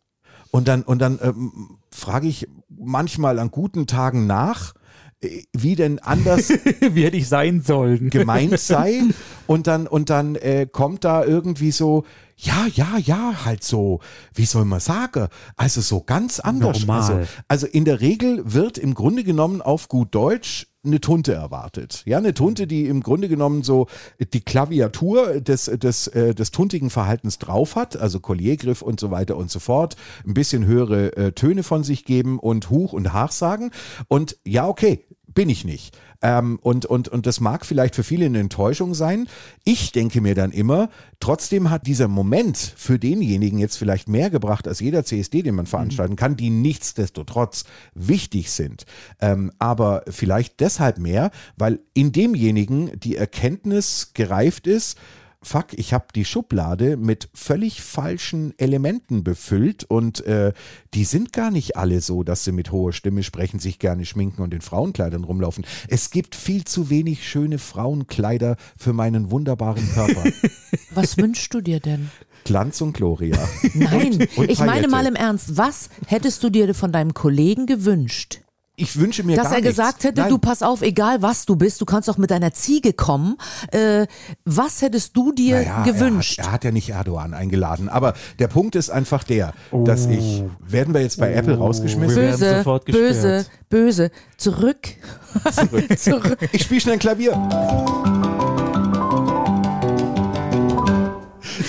Und dann, und dann ähm, frage ich manchmal an guten Tagen nach, äh, wie denn anders wie hätte ich sein sollen gemeint sei und dann und dann äh, kommt da irgendwie so ja ja ja halt so wie soll man sagen also so ganz anders Normal. also also in der Regel wird im Grunde genommen auf gut Deutsch eine Tunte erwartet. Ja, eine Tunte, die im Grunde genommen so die Klaviatur des, des, äh, des tuntigen Verhaltens drauf hat, also Colliergriff und so weiter und so fort, ein bisschen höhere äh, Töne von sich geben und Huch und Hach sagen. Und ja, okay, bin ich nicht. Ähm, und, und, und das mag vielleicht für viele eine Enttäuschung sein. Ich denke mir dann immer, trotzdem hat dieser Moment für denjenigen jetzt vielleicht mehr gebracht als jeder CSD, den man veranstalten kann, die nichtsdestotrotz wichtig sind. Ähm, aber vielleicht deshalb mehr, weil in demjenigen die Erkenntnis gereift ist, fuck, ich habe die Schublade mit völlig falschen Elementen befüllt und äh, die sind gar nicht alle so, dass sie mit hoher Stimme sprechen, sich gerne schminken und in Frauenkleidern rumlaufen. Es gibt viel zu wenig schöne Frauenkleider für meinen wunderbaren Körper. Was wünschst du dir denn? Glanz und Gloria. Nein, und ich meine mal im Ernst, was hättest du dir von deinem Kollegen gewünscht? Ich wünsche mir Dass gar er nichts. gesagt hätte, Nein. du pass auf, egal was du bist, du kannst auch mit deiner Ziege kommen. Äh, was hättest du dir Naja, gewünscht? Er hat, er hat ja nicht Erdogan eingeladen. Aber der Punkt ist einfach der, dass ich, werden wir jetzt bei Apple rausgeschmissen? Wir werden böse, sofort böse, gesperrt. böse. Zurück. Zurück. Zurück. Ich spiele schnell Klavier.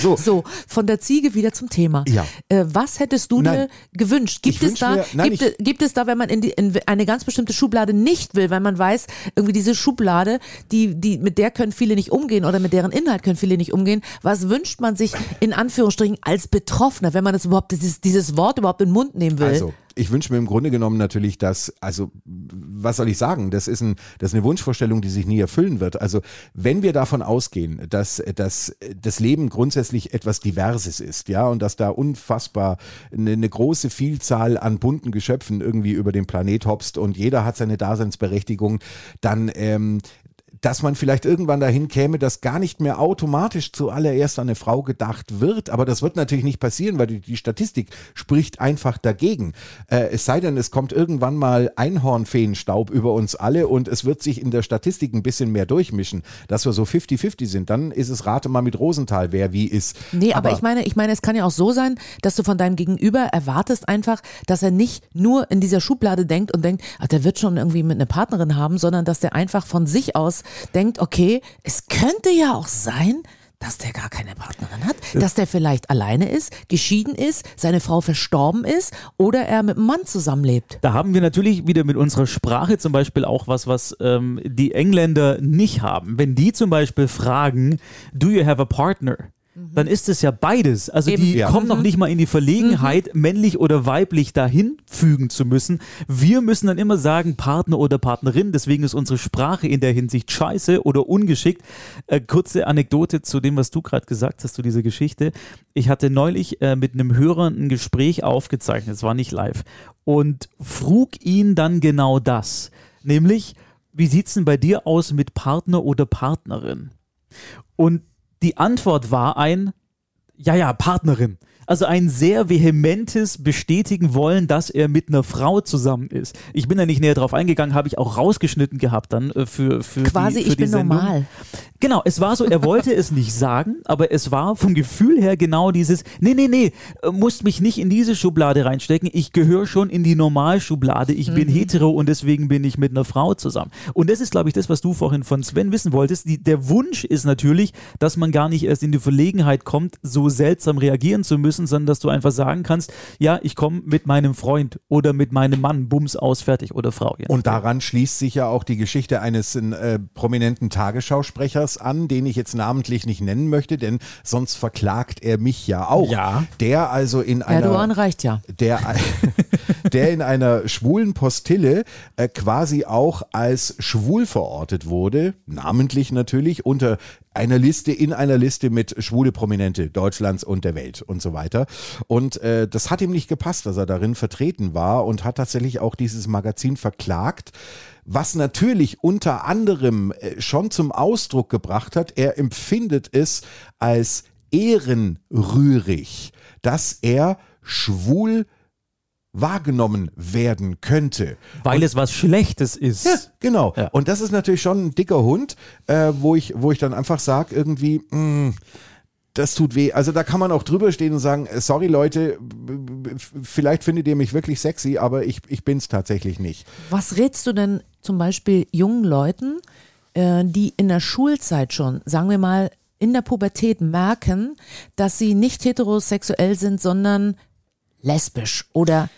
So, So, von der Ziege wieder zum Thema. Ja. Äh, was hättest du Nein. dir gewünscht? Gibt Ich es da, mir- nein, gibt, ich- es- gibt es da, wenn man in, die, in eine ganz bestimmte Schublade nicht will, weil man weiß, irgendwie diese Schublade, die, die, mit der können viele nicht umgehen oder mit deren Inhalt können viele nicht umgehen. Was wünscht man sich in Anführungsstrichen als Betroffener, wenn man das überhaupt, dieses, dieses Wort überhaupt in den Mund nehmen will? Also, ich wünsche mir im Grunde genommen natürlich, dass, also, was soll ich sagen? Das ist, ein, das ist eine Wunschvorstellung, die sich nie erfüllen wird. Also, wenn wir davon ausgehen, dass, dass das Leben grundsätzlich etwas Diverses ist, ja, und dass da unfassbar eine, eine große Vielzahl an bunten Geschöpfen irgendwie über den Planet hopst und jeder hat seine Daseinsberechtigung, dann, ähm, dass man vielleicht irgendwann dahin käme, dass gar nicht mehr automatisch zuallererst an eine Frau gedacht wird. Aber das wird natürlich nicht passieren, weil die, die Statistik spricht einfach dagegen. Äh, es sei denn, es kommt irgendwann mal Einhornfeenstaub über uns alle und es wird sich in der Statistik ein bisschen mehr durchmischen, dass wir so 50-50 sind. Dann ist es rate mal mit Rosenthal, wer wie ist. Nee, aber, ich meine, ich meine, es kann ja auch so sein, dass du von deinem Gegenüber erwartest einfach, dass er nicht nur in dieser Schublade denkt und denkt, ach, der wird schon irgendwie mit einer Partnerin haben, sondern dass der einfach von sich aus denkt, okay, es könnte ja auch sein, dass der gar keine Partnerin hat, dass der vielleicht alleine ist, geschieden ist, seine Frau verstorben ist oder er mit einem Mann zusammenlebt. Da haben wir natürlich wieder mit unserer Sprache zum Beispiel auch was, was ähm, die Engländer nicht haben. Wenn die zum Beispiel fragen, do you have a partner? Dann ist es ja beides. Also Eben. die Ja. kommen noch nicht mal in die Verlegenheit, männlich oder weiblich dahin fügen zu müssen. Wir müssen dann immer sagen, Partner oder Partnerin. Deswegen ist unsere Sprache in der Hinsicht scheiße oder ungeschickt. Äh, kurze Anekdote zu dem, was du gerade gesagt hast, zu dieser Geschichte. Ich hatte neulich äh, mit einem Hörer ein Gespräch aufgezeichnet, es war nicht live, und frug ihn dann genau das. Nämlich, wie sieht's denn bei dir aus mit Partner oder Partnerin? Und die Antwort war ein, ja, ja, Partnerin. Also ein sehr vehementes Bestätigen wollen, dass er mit einer Frau zusammen ist. Ich bin da nicht näher drauf eingegangen, habe ich auch rausgeschnitten gehabt dann äh, für, für Quasi, die, für ich die bin Sendung. normal. Genau, es war so, er wollte es nicht sagen, aber es war vom Gefühl her genau dieses, nee, nee, nee, äh, musst mich nicht in diese Schublade reinstecken, ich gehöre schon in die Normalschublade, ich bin hetero und deswegen bin ich mit einer Frau zusammen. Und das ist, glaube ich, das, was du vorhin von Sven wissen wolltest. Die, der Wunsch ist natürlich, dass man gar nicht erst in die Verlegenheit kommt, so seltsam reagieren zu müssen, sondern dass du einfach sagen kannst, ja, ich komme mit meinem Freund oder mit meinem Mann, Bums aus, fertig oder Frau. Und daran schließt sich ja auch die Geschichte eines äh, prominenten Tagesschausprechers an, den ich jetzt namentlich nicht nennen möchte, denn sonst verklagt er mich ja auch. Ja. Der also in Erdogan einer reicht ja. der, der in einer schwulen Postille äh, quasi auch als schwul verortet wurde, namentlich natürlich unter einer Liste, in einer Liste mit schwule Prominente Deutschlands und der Welt und so weiter. Und äh, das hat ihm nicht gepasst, dass er darin vertreten war und hat tatsächlich auch dieses Magazin verklagt. Was natürlich unter anderem äh, schon zum Ausdruck gebracht hat, er empfindet es als ehrenrührig, dass er schwul wahrgenommen werden könnte. Weil es was Schlechtes ist. Ja, genau. Ja. Und das ist natürlich schon ein dicker Hund, äh, wo, ich, wo ich dann einfach sage, irgendwie, mh, das tut weh. Also da kann man auch drüber stehen und sagen, äh, sorry Leute, vielleicht findet ihr mich wirklich sexy, aber ich, ich bin es tatsächlich nicht. Was rätst du denn zum Beispiel jungen Leuten, äh, die in der Schulzeit schon, sagen wir mal, in der Pubertät merken, dass sie nicht heterosexuell sind, sondern lesbisch oder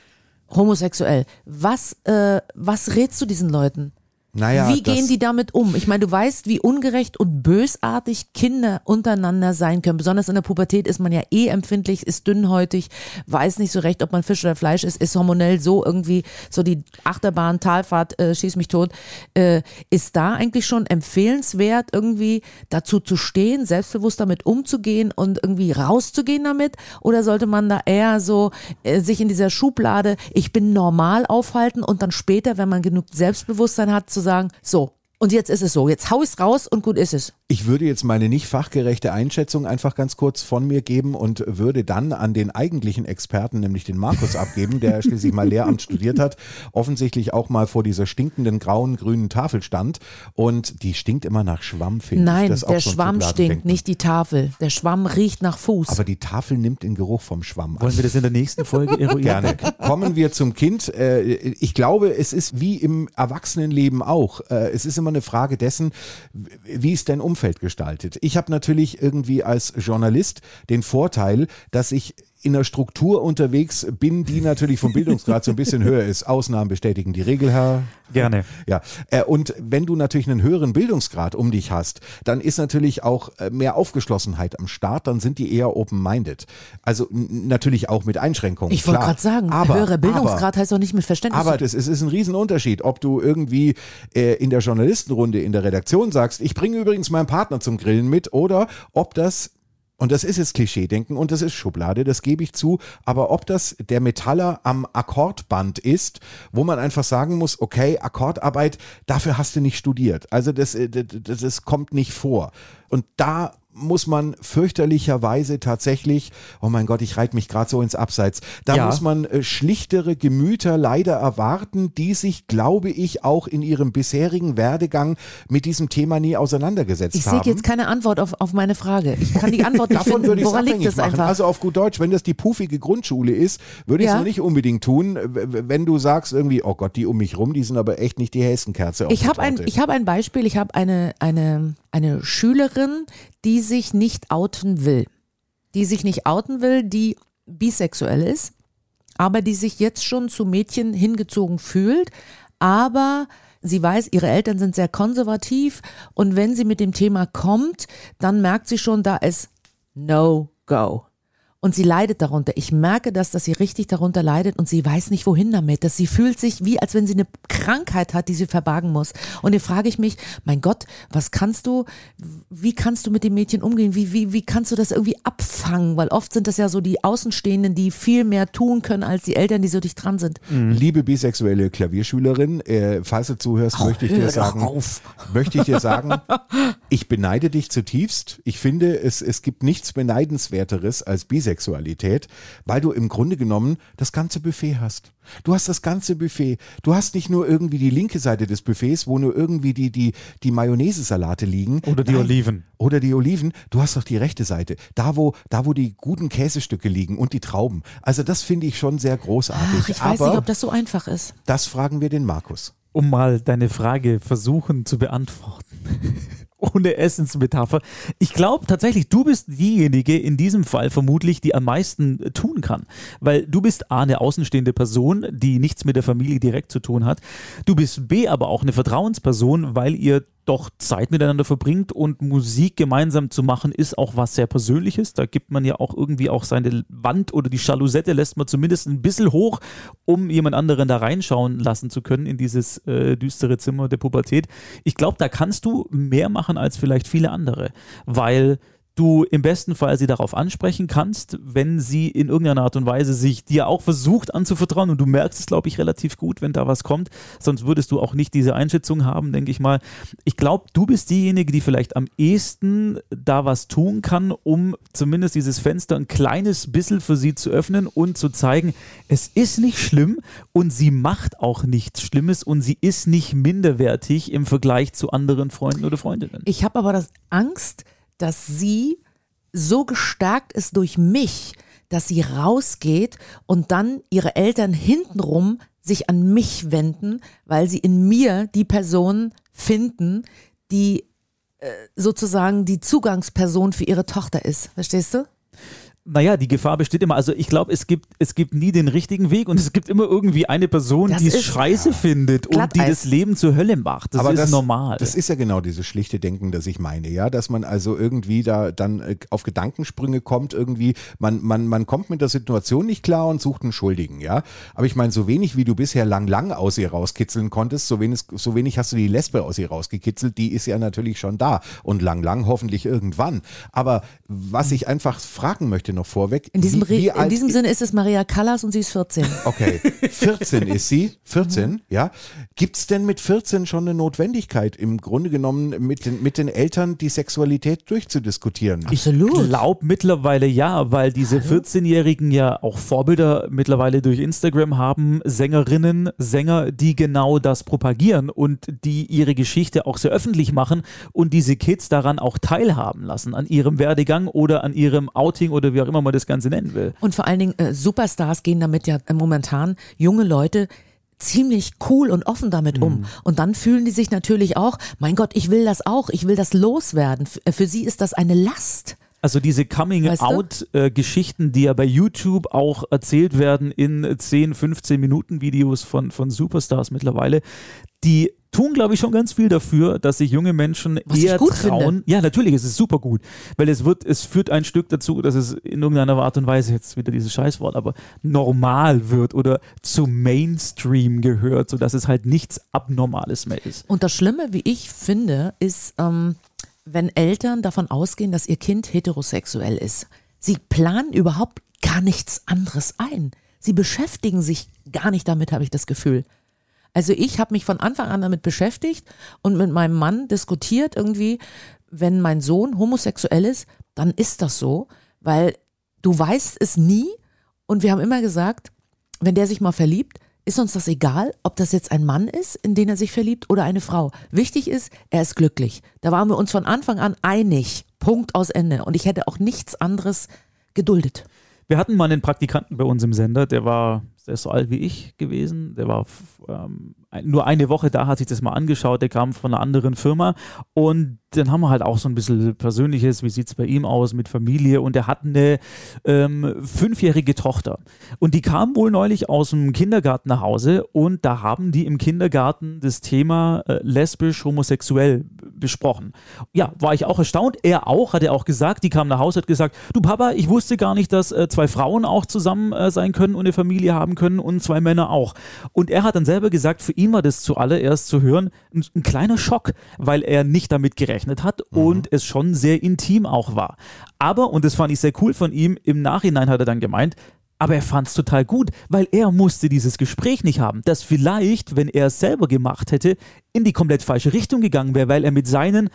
homosexuell? Was, äh, was rätst du diesen Leuten? Naja, wie gehen die damit um? Ich meine, du weißt, wie ungerecht und bösartig Kinder untereinander sein können. Besonders in der Pubertät ist man ja eh empfindlich, ist dünnhäutig, weiß nicht so recht, ob man Fisch oder Fleisch ist, ist hormonell so irgendwie so die Achterbahn, Talfahrt, äh, schieß mich tot. Äh, ist da eigentlich schon empfehlenswert, irgendwie dazu zu stehen, selbstbewusst damit umzugehen und irgendwie rauszugehen damit? Oder sollte man da eher so äh, sich in dieser Schublade, ich bin normal aufhalten und dann später, wenn man genug Selbstbewusstsein hat, zu sagen, so, und jetzt ist es so, jetzt hau ich's raus und gut ist es. Ich würde jetzt meine nicht fachgerechte Einschätzung einfach ganz kurz von mir geben und würde dann an den eigentlichen Experten, nämlich den Markus, abgeben, der schließlich mal Lehramt studiert hat, offensichtlich auch mal vor dieser stinkenden grauen, grünen Tafel stand und die stinkt immer nach Schwamm, finde ich. Nein, ist auch der so Schwamm stinkt, nicht die Tafel. Der Schwamm riecht nach Fuß. Aber die Tafel nimmt den Geruch vom Schwamm an. Wollen wir das in der nächsten Folge eruieren? Gerne. Kommen wir zum Kind. Äh, Ich glaube, es ist wie im Erwachsenenleben auch. Äh, Es ist immer eine Frage dessen, wie ist dein Umfeld gestaltet. Ich habe natürlich irgendwie als Journalist den Vorteil, dass ich in einer Struktur unterwegs bin, die natürlich vom Bildungsgrad so ein bisschen höher ist. Ausnahmen bestätigen die Regel, Herr Gerne. ja, äh, und wenn du natürlich einen höheren Bildungsgrad um dich hast, dann ist natürlich auch äh, mehr Aufgeschlossenheit am Start, dann sind die eher open-minded. Also natürlich auch mit Einschränkungen. ich wollte gerade sagen, aber, höherer Bildungsgrad Aber, heißt doch nicht mit Verständnis. aber das ist, es ist ein Riesenunterschied, ob du irgendwie äh, in der Journalistenrunde in der Redaktion sagst, ich bringe übrigens meinen Partner zum Grillen mit, oder ob das und das ist jetzt Klischee-Denken und das ist Schublade, das gebe ich zu. Aber ob das der Metaller am Akkordband ist, wo man einfach sagen muss, okay, Akkordarbeit, dafür hast du nicht studiert. Also das, äh, das, das, das kommt nicht vor. Und da muss man fürchterlicherweise tatsächlich, oh mein Gott, ich reite mich gerade so ins Abseits, da Ja. muss man äh, schlichtere Gemüter leider erwarten, die sich, glaube ich, auch in ihrem bisherigen Werdegang mit diesem Thema nie auseinandergesetzt ich haben. sehe jetzt keine Antwort auf, auf meine Frage. Ich kann die Antwort nicht Davon finden. würde ich es Woran liegt das machen. einfach? Also auf gut Deutsch, wenn das die puffige Grundschule ist, würde ich es Ja. noch nicht unbedingt tun, wenn du sagst irgendwie, oh Gott, die um mich rum, die sind aber echt nicht die hellsten Kerze auf Ich habe ein, ich hab ein Beispiel. Ich habe eine, eine, eine Schülerin, die sich nicht outen will. Die sich nicht outen will, die bisexuell ist, aber die sich jetzt schon zu Mädchen hingezogen fühlt. Aber sie weiß, ihre Eltern sind sehr konservativ und wenn sie mit dem Thema kommt, dann merkt sie schon, da ist No-Go. Und sie leidet darunter. Ich merke das, dass sie richtig darunter leidet und sie weiß nicht, wohin damit. Dass sie fühlt sich wie, als wenn sie eine Krankheit hat, die sie verbergen muss. Und hier frage ich mich, mein Gott, was kannst du, wie kannst du mit dem Mädchen umgehen? Wie, wie, wie kannst du das irgendwie abfangen? Weil oft sind das ja so die Außenstehenden, die viel mehr tun können als die Eltern, die so dicht dran sind. Liebe bisexuelle Klavierschülerin, äh, falls du zuhörst, möchte ich dir sagen, auf. möchte ich dir sagen, ich beneide dich zutiefst. Ich finde, es, es gibt nichts beneidenswerteres als Bisexualität, weil du im Grunde genommen das ganze Buffet hast. Du hast das ganze Buffet. Du hast nicht nur irgendwie die linke Seite des Buffets, wo nur irgendwie die, die, die Mayonnaise-Salate liegen. Oder die Oliven. Oder die Oliven. Du hast doch die rechte Seite. Da, wo, da, wo die guten Käsestücke liegen und die Trauben. Also das finde ich schon sehr großartig. Ach, ich weiß Aber nicht, ob das so einfach ist. das fragen wir den Markus. um mal deine Frage versuchen zu beantworten. Ohne Essensmetapher. Ich glaube tatsächlich, du bist diejenige in diesem Fall vermutlich, die am meisten äh, tun kann. Weil du bist A, eine außenstehende Person, die nichts mit der Familie direkt zu tun hat. Du bist B, aber auch eine Vertrauensperson, weil ihr doch Zeit miteinander verbringt und Musik gemeinsam zu machen ist auch was sehr Persönliches. Da gibt man ja auch irgendwie auch seine Wand oder die Jalousette lässt man zumindest ein bisschen hoch, um jemand anderen da reinschauen lassen zu können in dieses äh, düstere Zimmer der Pubertät. Ich glaube, da kannst du mehr machen als vielleicht viele andere, weil du im besten Fall sie darauf ansprechen kannst, wenn sie in irgendeiner Art und Weise sich dir auch versucht anzuvertrauen und du merkst es, glaube ich, relativ gut, wenn da was kommt. Sonst würdest du auch nicht diese Einschätzung haben, denke ich mal. Ich glaube, du bist diejenige, die vielleicht am ehesten da was tun kann, um zumindest dieses Fenster ein kleines bisschen für sie zu öffnen und zu zeigen, es ist nicht schlimm und sie macht auch nichts Schlimmes und sie ist nicht minderwertig im Vergleich zu anderen Freunden oder Freundinnen. Ich habe aber das Angst, dass sie so gestärkt ist durch mich, dass sie rausgeht und dann ihre Eltern hintenrum sich an mich wenden, weil sie in mir die Person finden, die äh, sozusagen die Zugangsperson für ihre Tochter ist. Verstehst du? Naja, die Gefahr besteht immer. Also ich glaube, es gibt, es gibt nie den richtigen Weg und es gibt immer irgendwie eine Person, Das die es scheiße findet und die das Leben zur Hölle macht. Das Aber ist das, normal. Das ist ja genau dieses schlichte Denken, das ich meine, ja, dass man also irgendwie da dann äh, auf Gedankensprünge kommt, irgendwie, man, man, man kommt mit der Situation nicht klar und sucht einen Schuldigen, ja. Aber ich meine, so wenig wie du bisher lang lang aus ihr rauskitzeln konntest, so wenig, so wenig hast du die Lesbe aus ihr rausgekitzelt, die ist ja natürlich schon da und lang lang hoffentlich irgendwann. Aber was ich einfach fragen möchte noch vorweg, In diesem, wie, wie in diesem Sinne ist es Maria Callas und sie ist 14. Okay, 14 ist sie, 14, ja. Gibt es denn mit 14 schon eine Notwendigkeit, im Grunde genommen mit den, mit den Eltern die Sexualität durchzudiskutieren? Absolut. Ich glaube mittlerweile ja, weil diese 14-Jährigen ja auch Vorbilder mittlerweile durch Instagram haben, Sängerinnen, Sänger, die genau das propagieren und die ihre Geschichte auch sehr öffentlich machen und diese Kids daran auch teilhaben lassen, an ihrem Werdegang oder an ihrem Outing oder wie auch immer man das Ganze nennen will. Und vor allen Dingen äh, Superstars gehen damit ja äh, momentan junge Leute ziemlich cool und offen damit um. Und dann fühlen die sich natürlich auch, mein Gott, ich will das auch, ich will das loswerden. F äh, für sie ist das eine Last. Also diese Weißt du? Coming-out-Geschichten, die ja bei YouTube auch erzählt werden in 10, 15 Minuten Videos von, von Superstars mittlerweile, die tun, glaube ich, schon ganz viel dafür, dass sich junge Menschen Was eher gut trauen. finde. Ja, natürlich, es ist super gut, weil es wird, es führt ein Stück dazu, dass es in irgendeiner Art und Weise, jetzt wieder dieses Scheißwort, aber normal wird oder zum Mainstream gehört, sodass es halt nichts Abnormales mehr ist. Und das Schlimme, wie ich finde, ist, ähm, wenn Eltern davon ausgehen, dass ihr Kind heterosexuell ist. Sie planen überhaupt gar nichts anderes ein. Sie beschäftigen sich gar nicht damit, habe ich das Gefühl. Also ich habe mich von Anfang an damit beschäftigt und mit meinem Mann diskutiert irgendwie, wenn mein Sohn homosexuell ist, dann ist das so, weil du weißt es nie und wir haben immer gesagt, wenn der sich mal verliebt, ist uns das egal, ob das jetzt ein Mann ist, in den er sich verliebt oder eine Frau. Wichtig ist, er ist glücklich. Da waren wir uns von Anfang an einig. Punkt aus Ende. Und ich hätte auch nichts anderes geduldet. Wir hatten mal einen Praktikanten bei uns im Sender, der war der ist so alt wie ich gewesen. Der war ähm, nur eine Woche da, hat sich das mal angeschaut. Der kam von einer anderen Firma und dann haben wir halt auch so ein bisschen Persönliches. Wie sieht es bei ihm aus mit Familie? Und er hat eine ähm, fünfjährige Tochter. Und die kam wohl neulich aus dem Kindergarten nach Hause und da haben die im Kindergarten das Thema äh, lesbisch, homosexuell besprochen. Ja, war ich auch erstaunt. Er auch, hat er auch gesagt. Die kam nach Hause, hat gesagt, du Papa, ich wusste gar nicht, dass äh, zwei Frauen auch zusammen äh, sein können und eine Familie haben können und zwei Männer auch. Und er hat dann selber gesagt, für ihn war das zuallererst zu hören ein, ein kleiner Schock, weil er nicht damit gerechnet hat und es schon sehr intim auch war. Aber, und das fand ich sehr cool von ihm, im Nachhinein hat er dann gemeint, aber er fand es total gut, weil er musste dieses Gespräch nicht haben, das vielleicht, wenn er es selber gemacht hätte, in die komplett falsche Richtung gegangen wäre, weil er mit seinen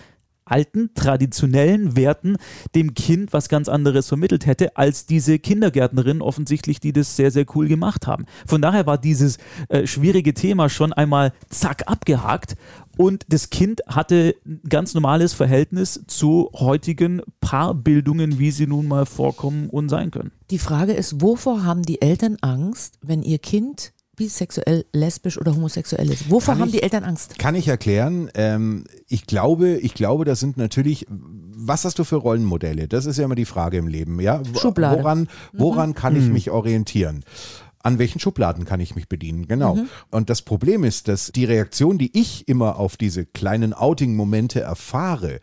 alten, traditionellen Werten dem Kind was ganz anderes vermittelt hätte, als diese Kindergärtnerin offensichtlich, die das sehr, sehr cool gemacht haben. Von daher war dieses äh, schwierige Thema schon einmal zack abgehakt und das Kind hatte ein ganz normales Verhältnis zu heutigen Paarbildungen, wie sie nun mal vorkommen und sein können. Die Frage ist, wovor haben die Eltern Angst, wenn ihr Kind bisexuell, lesbisch oder homosexuell ist? Wovor Kann haben ich- die Eltern Angst? Kann ich erklären. Ähm, ich glaube, ich glaube, das sind natürlich, was hast du für Rollenmodelle? Das ist ja immer die Frage im Leben, ja? Schublade. Woran, woran kann ich mich orientieren? An welchen Schubladen kann ich mich bedienen? Genau. Und das Problem ist, dass die Reaktion, die ich immer auf diese kleinen Outing-Momente erfahre,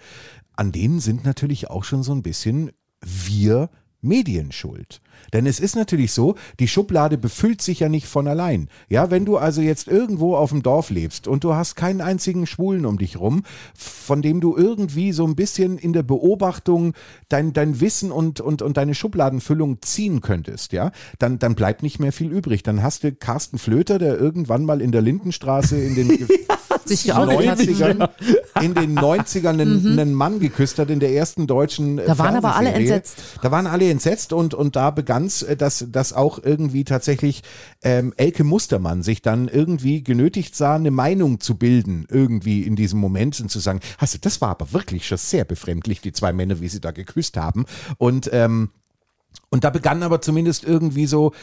an denen sind natürlich auch schon so ein bisschen wir Medien schuld. Denn es ist natürlich so, die Schublade befüllt sich ja nicht von allein. Ja, wenn du also jetzt irgendwo auf dem Dorf lebst und du hast keinen einzigen Schwulen um dich rum, von dem du irgendwie so ein bisschen in der Beobachtung dein, dein Wissen und, und, und deine Schubladenfüllung ziehen könntest, ja, dann, dann bleibt nicht mehr viel übrig. Dann hast du Carsten Flöter, der irgendwann mal in der Lindenstraße in den Sich geoutet hat. 90ern, in den 90ern einen, einen Mann geküsst hat in der ersten deutschen äh, Mhm. Da waren aber alle entsetzt. Da waren alle entsetzt und, und da begann es, dass, dass auch irgendwie tatsächlich ähm, Elke Mustermann sich dann irgendwie genötigt sah, eine Meinung zu bilden, irgendwie in diesem Moment und zu sagen, hast du, das war aber wirklich schon sehr befremdlich, die zwei Männer, wie sie da geküsst haben. Und, ähm, und da begann aber zumindest irgendwie so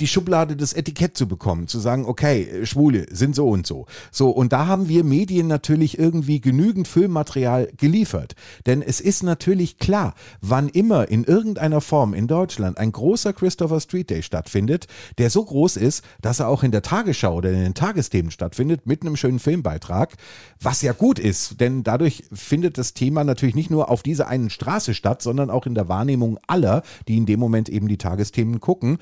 die Schublade das Etikett zu bekommen, zu sagen, okay, Schwule sind so und so. So, und da haben wir Medien natürlich irgendwie genügend Filmmaterial geliefert. Denn es ist natürlich klar, wann immer in irgendeiner Form in Deutschland ein großer Christopher Street Day stattfindet, der so groß ist, dass er auch in der Tagesschau oder in den Tagesthemen stattfindet, mit einem schönen Filmbeitrag, was ja gut ist, denn dadurch findet das Thema natürlich nicht nur auf dieser einen Straße statt, sondern auch in der Wahrnehmung aller, die in dem Moment eben die Tagesthemen gucken.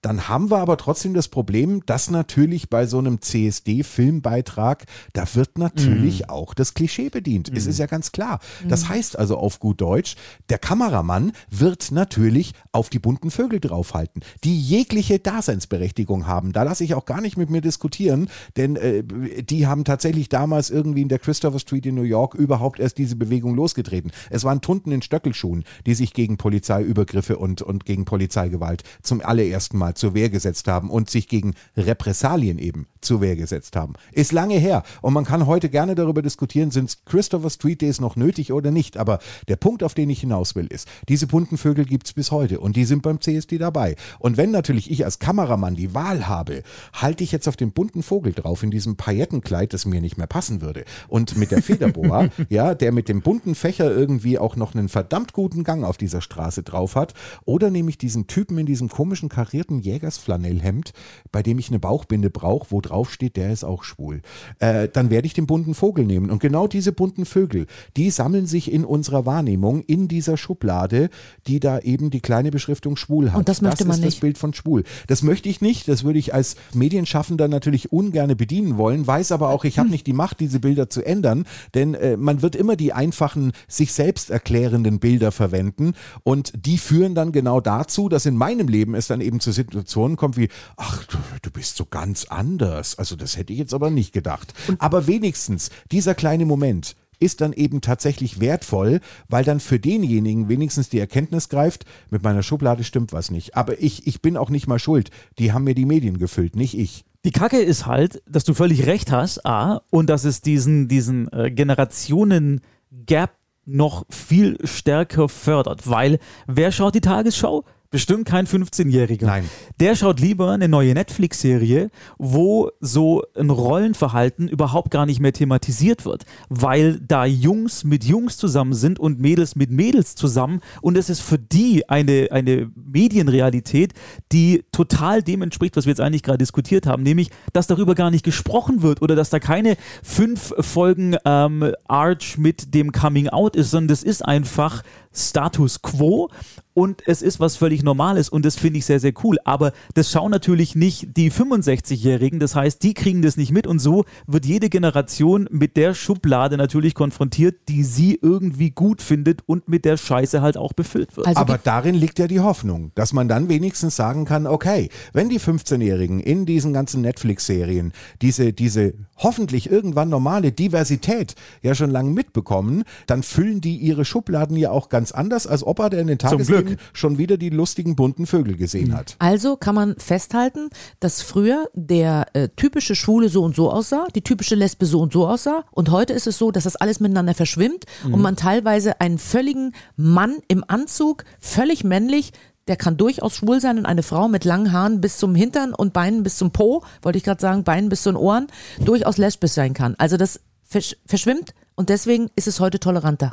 Dann haben wir aber trotzdem das Problem, dass natürlich bei so einem CSD-Filmbeitrag, da wird natürlich mm. auch das Klischee bedient. Mm. Es ist ja ganz klar. Das mm. heißt also auf gut Deutsch, der Kameramann wird natürlich auf die bunten Vögel draufhalten, die jegliche Daseinsberechtigung haben. Da lasse ich auch gar nicht mit mir diskutieren, denn äh, die haben tatsächlich damals irgendwie in der Christopher Street in New York überhaupt erst diese Bewegung losgetreten. Es waren Tunden in Stöckelschuhen, die sich gegen Polizeiübergriffe und, und gegen Polizeigewalt zum allerersten Mal mal zur Wehr gesetzt haben und sich gegen Repressalien eben zur Wehr gesetzt haben. Ist lange her und man kann heute gerne darüber diskutieren, sind Christopher Street Days noch nötig oder nicht. Aber der Punkt, auf den ich hinaus will, ist, diese bunten Vögel gibt es bis heute und die sind beim CSD dabei. Und wenn natürlich ich als Kameramann die Wahl habe, halte ich jetzt auf den bunten Vogel drauf in diesem Paillettenkleid, das mir nicht mehr passen würde. Und mit der Federboa, ja, der mit dem bunten Fächer irgendwie auch noch einen verdammt guten Gang auf dieser Straße drauf hat. Oder nehme ich diesen Typen in diesem komischen karierten weißen Jägersflanellhemd, bei dem ich eine Bauchbinde brauche, wo drauf steht, der ist auch schwul. Äh, dann werde ich den bunten Vogel nehmen. Und genau diese bunten Vögel, die sammeln sich in unserer Wahrnehmung in dieser Schublade, die da eben die kleine Beschriftung schwul hat. Und das möchte das man ist nicht. das Bild von schwul. Das möchte ich nicht. Das würde ich als Medienschaffender natürlich ungern bedienen wollen, weiß aber auch, ich habe nicht die Macht, diese Bilder zu ändern, denn äh, man wird immer die einfachen, sich selbst erklärenden Bilder verwenden und die führen dann genau dazu, dass in meinem Leben es dann eben zu Situationen kommt wie, ach, du, du bist so ganz anders. Also das hätte ich jetzt aber nicht gedacht. Aber wenigstens dieser kleine Moment, ist dann eben tatsächlich wertvoll, weil dann für denjenigen wenigstens die Erkenntnis greift, mit meiner Schublade stimmt was nicht. Aber ich, ich bin auch nicht mal schuld. Die haben mir die Medien gefüllt, nicht ich. Die Kacke ist halt, dass du völlig recht hast, A, und dass es diesen, diesen äh, Generationen-Gap noch viel stärker fördert, weil wer schaut die Tagesschau? Bestimmt kein 15-Jähriger. Nein. Der schaut lieber eine neue Netflix-Serie, wo so ein Rollenverhalten überhaupt gar nicht mehr thematisiert wird, weil da Jungs mit Jungs zusammen sind und Mädels mit Mädels zusammen und es ist für die eine, eine Medienrealität, die total dem entspricht, was wir jetzt eigentlich gerade diskutiert haben, nämlich, dass darüber gar nicht gesprochen wird oder dass da keine fünf Folgen ähm, Arch mit dem Coming Out ist, sondern das ist einfach Status Quo und es ist was völlig Normales und das finde ich sehr, sehr cool. Aber das schauen natürlich nicht die 65-Jährigen, das heißt, die kriegen das nicht mit und so wird jede Generation mit der Schublade natürlich konfrontiert, die sie irgendwie gut findet und mit der Scheiße halt auch befüllt wird. Also Aber darin liegt ja die Hoffnung, dass man dann wenigstens sagen kann, okay, wenn die 15-Jährigen in diesen ganzen Netflix-Serien diese, diese hoffentlich irgendwann normale Diversität ja schon lange mitbekommen, dann füllen die ihre Schubladen ja auch ganz anders, als ob er in den Tagesthemen schon wieder die lustigen bunten Vögel gesehen hat. Also kann man festhalten, dass früher der äh, typische Schwule so und so aussah, die typische Lesbe so und so aussah und heute ist es so, dass das alles miteinander verschwimmt Mhm. und man teilweise einen völligen Mann im Anzug, völlig männlich, der kann durchaus schwul sein und eine Frau mit langen Haaren bis zum Hintern und Beinen bis zum Po, wollte ich gerade sagen, Beinen bis zu den Ohren, durchaus lesbisch sein kann. Also das versch verschwimmt und deswegen ist es heute toleranter.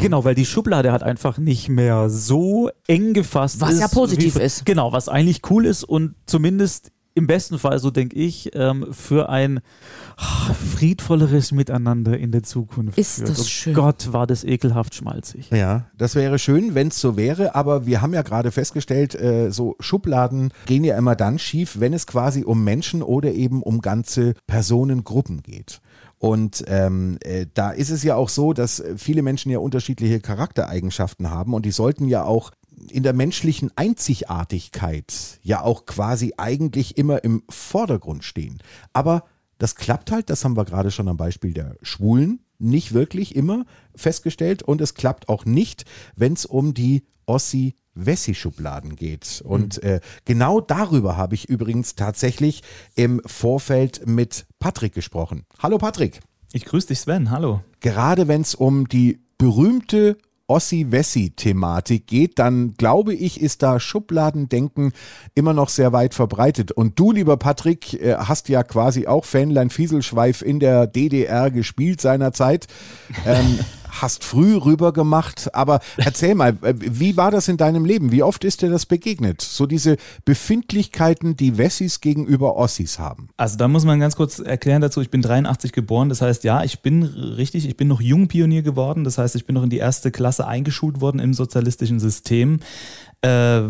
Genau, weil die Schublade hat einfach nicht mehr so eng gefasst Was ist. ja positiv wie- ist. Genau, was eigentlich cool ist und zumindest im besten Fall, so denke ich, ähm, für ein ah, friedvolleres Miteinander in der Zukunft. Ist führt. das oh schön. Gott, war das ekelhaft schmalzig. Ja, das wäre schön, wenn es so wäre, aber wir haben ja gerade festgestellt, äh, so Schubladen gehen ja immer dann schief, wenn es quasi um Menschen oder eben um ganze Personengruppen geht. Und ähm, äh, da ist es ja auch so, dass viele Menschen ja unterschiedliche Charaktereigenschaften haben und die sollten ja auch in der menschlichen Einzigartigkeit ja auch quasi eigentlich immer im Vordergrund stehen. Aber das klappt halt, das haben wir gerade schon am Beispiel der Schwulen nicht wirklich immer festgestellt und es klappt auch nicht, wenn es um die Ossi Wessi-Schubladen geht. Und äh, genau darüber habe ich übrigens tatsächlich im Vorfeld mit Patrick gesprochen. Hallo Patrick. Ich grüße dich, Sven. Hallo. Gerade wenn es um die berühmte Ossi-Wessi-Thematik geht, dann glaube ich, ist da Schubladendenken immer noch sehr weit verbreitet. Und du, lieber Patrick, äh, hast ja quasi auch Fähnlein Fieselschweif in der DDR gespielt seinerzeit. Ähm, hast früh rüber gemacht, aber erzähl mal, äh, wie war das in deinem Leben? Wie oft ist dir das begegnet? So diese Befindlichkeiten, die Wessis gegenüber Ossis haben. Also da muss man ganz kurz erklären dazu, ich bin 83 geboren, das heißt, ja, ich bin richtig, ich bin noch Jungpionier geworden, das heißt, ich bin noch in die erste Klasse eingeschult worden im sozialistischen System äh,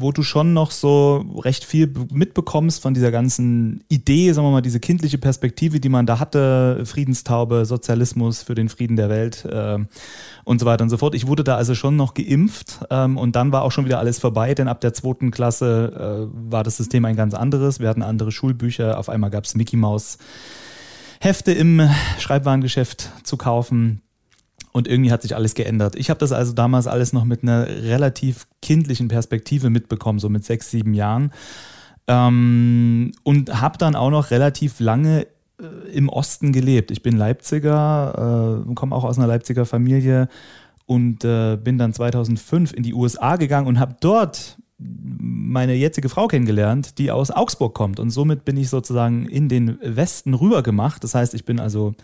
wo du schon noch so recht viel mitbekommst von dieser ganzen Idee, sagen wir mal, diese kindliche Perspektive, die man da hatte, Friedenstaube, Sozialismus für den Frieden der Welt äh, und so weiter und so fort. Ich wurde da also schon noch geimpft ähm, und dann war auch schon wieder alles vorbei, denn ab der zweiten Klasse äh, war das System ein ganz anderes. Wir hatten andere Schulbücher, auf einmal gab es Mickey Mouse Hefte im Schreibwarengeschäft zu kaufen. Und irgendwie hat sich alles geändert. Ich habe das also damals alles noch mit einer relativ kindlichen Perspektive mitbekommen, so mit sechs, sieben Jahren. Ähm, und habe dann auch noch relativ lange äh, im Osten gelebt. Ich bin Leipziger, äh, komme auch aus einer Leipziger Familie und äh, bin dann 2005 in die USA gegangen und habe dort meine jetzige Frau kennengelernt, die aus Augsburg kommt. Und somit bin ich sozusagen in den Westen rüber gemacht. Das heißt, ich bin also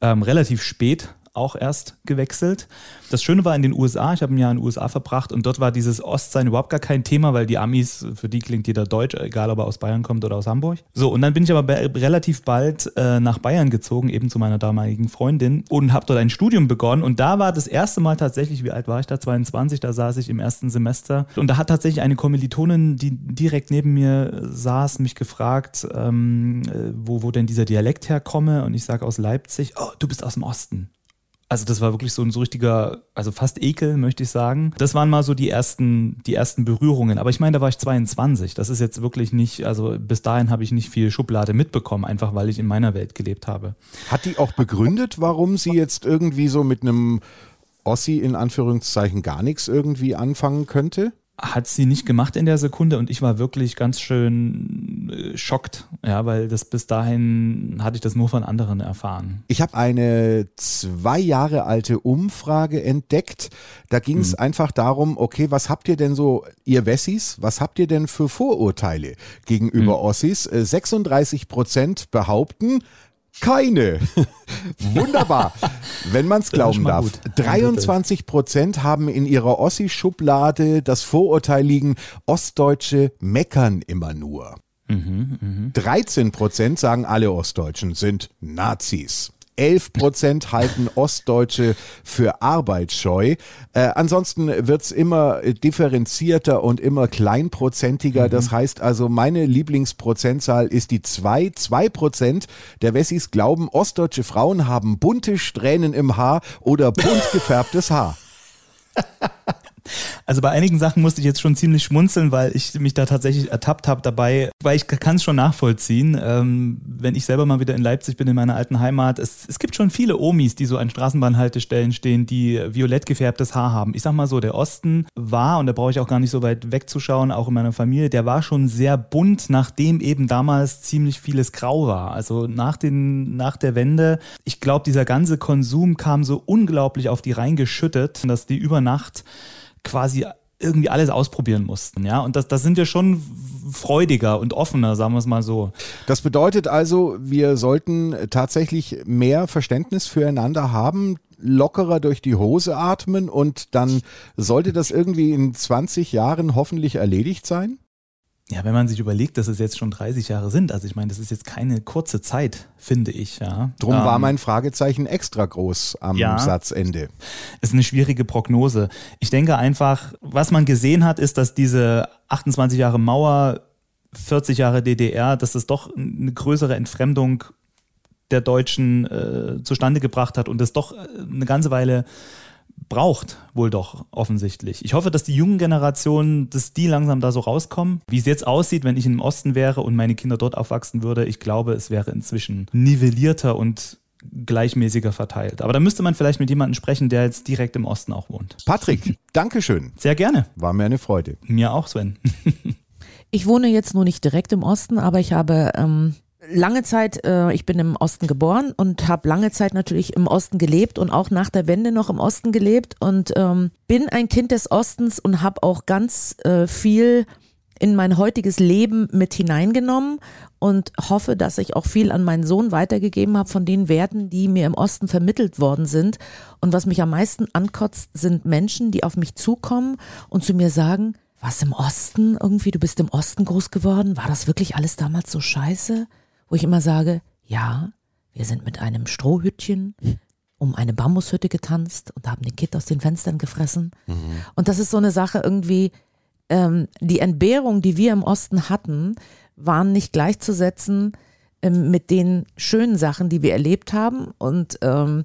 ähm, relativ spät auch erst gewechselt. Das Schöne war in den USA, ich habe ein Jahr in den USA verbracht und dort war dieses Ostsein überhaupt gar kein Thema, weil die Amis, für die klingt jeder Deutsch, egal ob er aus Bayern kommt oder aus Hamburg. So, und dann bin ich aber relativ bald äh, nach Bayern gezogen, eben zu meiner damaligen Freundin und habe dort ein Studium begonnen und da war das erste Mal tatsächlich, wie alt war ich da? 22, da saß ich im ersten Semester und da hat tatsächlich eine Kommilitonin, die direkt neben mir saß, mich gefragt, ähm, äh, wo, wo denn dieser Dialekt herkomme und ich sage aus Leipzig, oh, du bist aus dem Osten. Also das war wirklich so ein so richtiger, also fast Ekel, möchte ich sagen. Das waren mal so die ersten, die ersten Berührungen. Aber ich meine, da war ich 22. Das ist jetzt wirklich nicht, also bis dahin habe ich nicht viel Schublade mitbekommen, einfach weil ich in meiner Welt gelebt habe. Hat die auch begründet, warum sie jetzt irgendwie so mit einem Ossi in Anführungszeichen gar nichts irgendwie anfangen könnte? Hat sie nicht gemacht in der Sekunde und ich war wirklich ganz schön äh, schockt, ja, weil das bis dahin hatte ich das nur von anderen erfahren. Ich habe eine zwei Jahre alte Umfrage entdeckt. Da ging es mhm. einfach darum, okay, was habt ihr denn so, ihr Wessis, was habt ihr denn für Vorurteile gegenüber mhm. Ossis? 36 äh, Prozent behaupten, keine. Wunderbar. Wenn man es glauben darf. Gut. 23 Prozent haben in ihrer Ossi-Schublade das Vorurteil liegen, Ostdeutsche meckern immer nur. Mhm, mh. 13 Prozent sagen alle Ostdeutschen sind Nazis. 11 Prozent halten Ostdeutsche für arbeitsscheu. Äh, ansonsten wird's immer differenzierter und immer kleinprozentiger. Mhm. Das heißt also, meine Lieblingsprozentzahl ist die 2. 2 Prozent der Wessis glauben, ostdeutsche Frauen haben bunte Strähnen im Haar oder bunt gefärbtes Haar. Also bei einigen Sachen musste ich jetzt schon ziemlich schmunzeln, weil ich mich da tatsächlich ertappt habe dabei, weil ich kann es schon nachvollziehen. Ähm, wenn ich selber mal wieder in Leipzig bin, in meiner alten Heimat, es, es gibt schon viele Omis, die so an Straßenbahnhaltestellen stehen, die violett gefärbtes Haar haben. Ich sag mal so, der Osten war, und da brauche ich auch gar nicht so weit wegzuschauen, auch in meiner Familie, der war schon sehr bunt, nachdem eben damals ziemlich vieles grau war. Also nach, den, nach der Wende, ich glaube, dieser ganze Konsum kam so unglaublich auf die reingeschüttet, dass die über Nacht quasi irgendwie alles ausprobieren mussten, ja. Und das, das sind wir schon freudiger und offener, sagen wir es mal so. Das bedeutet also, wir sollten tatsächlich mehr Verständnis füreinander haben, lockerer durch die Hose atmen und dann sollte das irgendwie in 20 Jahren hoffentlich erledigt sein? Ja, wenn man sich überlegt, dass es jetzt schon 30 Jahre sind, also ich meine, das ist jetzt keine kurze Zeit, finde ich, ja. Drum ähm, war mein Fragezeichen extra groß am ja, Satzende. Ist eine schwierige Prognose. Ich denke einfach, was man gesehen hat, ist, dass diese 28 Jahre Mauer, 40 Jahre DDR, dass es doch eine größere Entfremdung der Deutschen äh, zustande gebracht hat und es doch eine ganze Weile braucht wohl doch offensichtlich. Ich hoffe, dass die jungen Generationen, dass die langsam da so rauskommen. Wie es jetzt aussieht, wenn ich im Osten wäre und meine Kinder dort aufwachsen würde, ich glaube, es wäre inzwischen nivellierter und gleichmäßiger verteilt. Aber da müsste man vielleicht mit jemandem sprechen, der jetzt direkt im Osten auch wohnt. Patrick, Dankeschön. Sehr gerne. War mir eine Freude. Mir auch, Sven. ich wohne jetzt nur nicht direkt im Osten, aber ich habe ähm, lange Zeit, äh, ich bin im Osten geboren und habe lange Zeit natürlich im Osten gelebt und auch nach der Wende noch im Osten gelebt und ähm, bin ein Kind des Ostens und habe auch ganz äh, viel in mein heutiges Leben mit hineingenommen und hoffe, dass ich auch viel an meinen Sohn weitergegeben habe von den Werten, die mir im Osten vermittelt worden sind. Und was mich am meisten ankotzt, sind Menschen, die auf mich zukommen und zu mir sagen, was im Osten irgendwie, du bist im Osten groß geworden, war das wirklich alles damals so scheiße? Wo ich immer sage, ja, wir sind mit einem Strohhütchen um eine Bambushütte getanzt und haben den Kit aus den Fenstern gefressen. Mhm. Und das ist so eine Sache irgendwie, ähm, die Entbehrung, die wir im Osten hatten, waren nicht gleichzusetzen ähm, mit den schönen Sachen, die wir erlebt haben. Und ähm,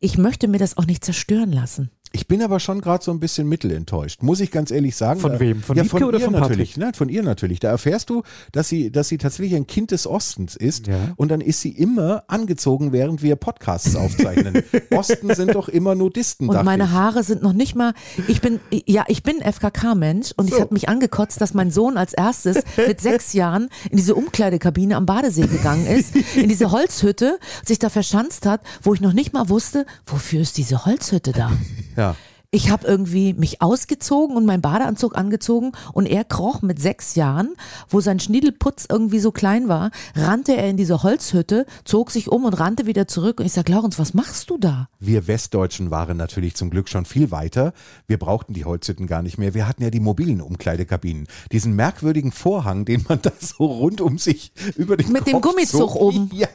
ich möchte mir das auch nicht zerstören lassen. Ich bin aber schon gerade so ein bisschen mittelenttäuscht, muss ich ganz ehrlich sagen. Von wem? Von ja, Wiebke von oder ihr von natürlich. Nein, von ihr natürlich. Da erfährst du, dass sie, dass sie tatsächlich ein Kind des Ostens ist Ja. und dann ist sie immer angezogen, während wir Podcasts aufzeichnen. Osten sind doch immer Nudisten. Und meine ich. Haare sind noch nicht mal, ich bin, ja, ich bin FKK-Mensch und ich So. habe mich angekotzt, dass mein Sohn als erstes mit sechs Jahren in diese Umkleidekabine am Badesee gegangen ist, in diese Holzhütte, sich da verschanzt hat, wo ich noch nicht mal wusste, wofür ist diese Holzhütte da? Ja. Yeah. Ich habe irgendwie mich ausgezogen und meinen Badeanzug angezogen und er kroch mit sechs Jahren, wo sein Schniedelputz irgendwie so klein war, rannte er in diese Holzhütte, zog sich um und rannte wieder zurück. Und ich sag, Laurens, was machst du da? Wir Westdeutschen waren natürlich zum Glück schon viel weiter. Wir brauchten die Holzhütten gar nicht mehr. Wir hatten ja die mobilen Umkleidekabinen. Diesen merkwürdigen Vorhang, den man da so rund um sich über den Mit dem Kopf Gummizug zog. oben. Ja,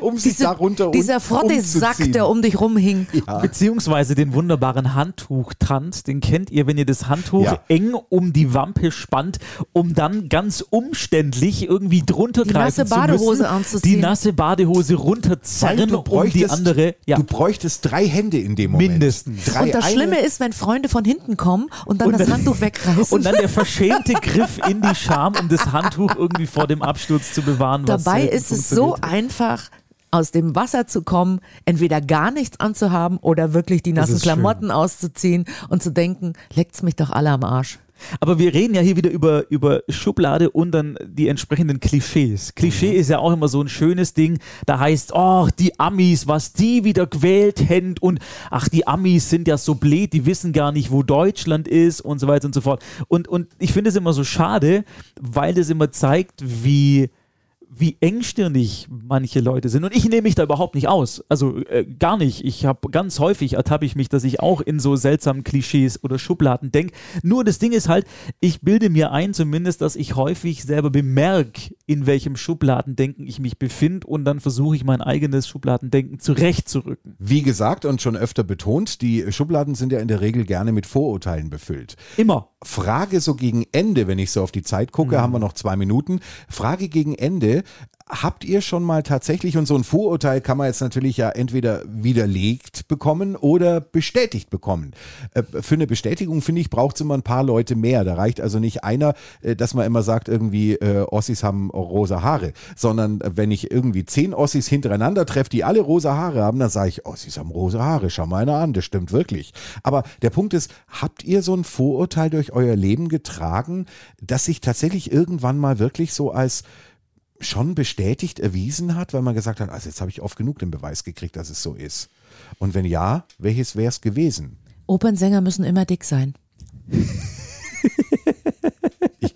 um sich da runter dieser um, Frottesack, der um dich rumhing. Beziehungsweise den wunderbaren Handtuchtanz, den kennt ihr, wenn ihr das Handtuch Ja. eng um die Wampe spannt, um dann ganz umständlich irgendwie drunter Die greifen nasse zu Badehose müssen, anzuziehen. die nasse Badehose runterzerren, um die andere. Ja. du bräuchtest drei Hände in dem Moment. Mindestens. Drei, Und das eine- Schlimme ist, wenn Freunde von hinten kommen und dann Und das dann- Handtuch wegreißen. Und dann der verschämte Griff in die Scham, um das Handtuch irgendwie vor dem Absturz zu bewahren. Dabei ist es so einfach, aus dem Wasser zu kommen, entweder gar nichts anzuhaben oder wirklich die nassen ist schön. Klamotten auszuziehen und zu denken, leckt's mich doch alle am Arsch. Aber wir reden ja hier wieder über, über Schublade und dann die entsprechenden Klischees. Klischee ist ja auch immer so ein schönes Ding. Da heißt, oh, die Amis, was die wieder gewählt hätten und ach, die Amis sind ja so blöd, die wissen gar nicht, wo Deutschland ist und so weiter und so fort. Und, und ich finde es immer so schade, weil das immer zeigt, wie wie engstirnig manche Leute sind. Und ich nehme mich da überhaupt nicht aus. Also äh, gar nicht. Ich habe ganz häufig ertappe ich mich, dass ich auch in so seltsamen Klischees oder Schubladen denke. Nur das Ding ist halt, ich bilde mir ein zumindest, dass ich häufig selber bemerke, in welchem Schubladendenken ich mich befinde und dann versuche ich mein eigenes Schubladendenken zurechtzurücken. Wie gesagt und schon öfter betont, die Schubladen sind ja in der Regel gerne mit Vorurteilen befüllt. Immer. Frage so gegen Ende, wenn ich so auf die Zeit gucke, haben wir noch zwei Minuten. Frage gegen Ende. Habt ihr schon mal tatsächlich, und so ein Vorurteil kann man jetzt natürlich ja entweder widerlegt bekommen oder bestätigt bekommen. Äh, Für eine Bestätigung, finde ich, braucht es immer ein paar Leute mehr. Da reicht also nicht einer, äh, dass man immer sagt, irgendwie äh, Ossis haben rosa Haare, sondern wenn ich irgendwie zehn Ossis hintereinander treffe, die alle rosa Haare haben, dann sage ich, Ossis haben rosa Haare, schau mal einer an, das stimmt wirklich. Aber der Punkt ist, habt ihr so ein Vorurteil durch euer Leben getragen, das sich tatsächlich irgendwann mal wirklich so als schon bestätigt erwiesen hat, weil man gesagt hat, also jetzt habe ich oft genug den Beweis gekriegt, dass es so ist. Und wenn ja, welches wäre es gewesen? Opernsänger müssen immer dick sein.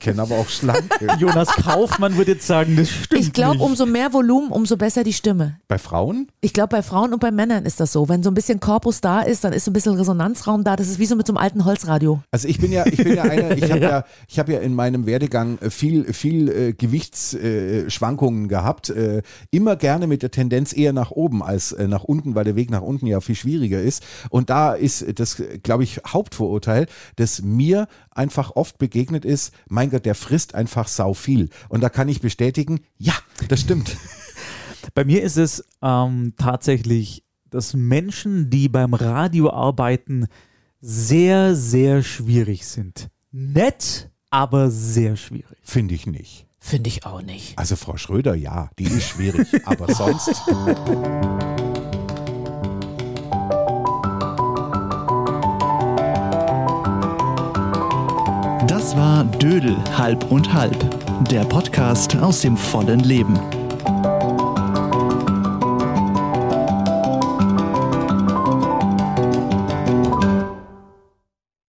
Ich kenne aber auch Schlanke. Jonas Kaufmann würde jetzt sagen, das stimmt Ich glaube, umso mehr Volumen, umso besser die Stimme. Bei Frauen? Ich glaube, bei Frauen und bei Männern ist das so. Wenn so ein bisschen Korpus da ist, dann ist so ein bisschen Resonanzraum da. Das ist wie so mit so einem alten Holzradio. Also ich bin ja, ich bin ja einer, ich habe ja, ich habe ja in meinem Werdegang äh, viel, viel äh, Gewichtsschwankungen äh, gehabt. Äh, immer gerne mit der Tendenz eher nach oben als äh, nach unten, weil der Weg nach unten ja viel schwieriger ist. Und da ist das, glaube ich, Hauptvorurteil, das mir einfach oft begegnet ist, mein Gott, der frisst einfach sau viel. Und da kann ich bestätigen, ja, das stimmt. Bei mir ist es ähm, tatsächlich, dass Menschen, die beim Radio arbeiten, sehr, sehr schwierig sind. Nett, aber sehr schwierig. Finde ich nicht. Finde ich auch nicht. Also Frau Schröder, ja, die ist schwierig, aber sonst. Das war Dödel halb und halb, der Podcast aus dem vollen Leben.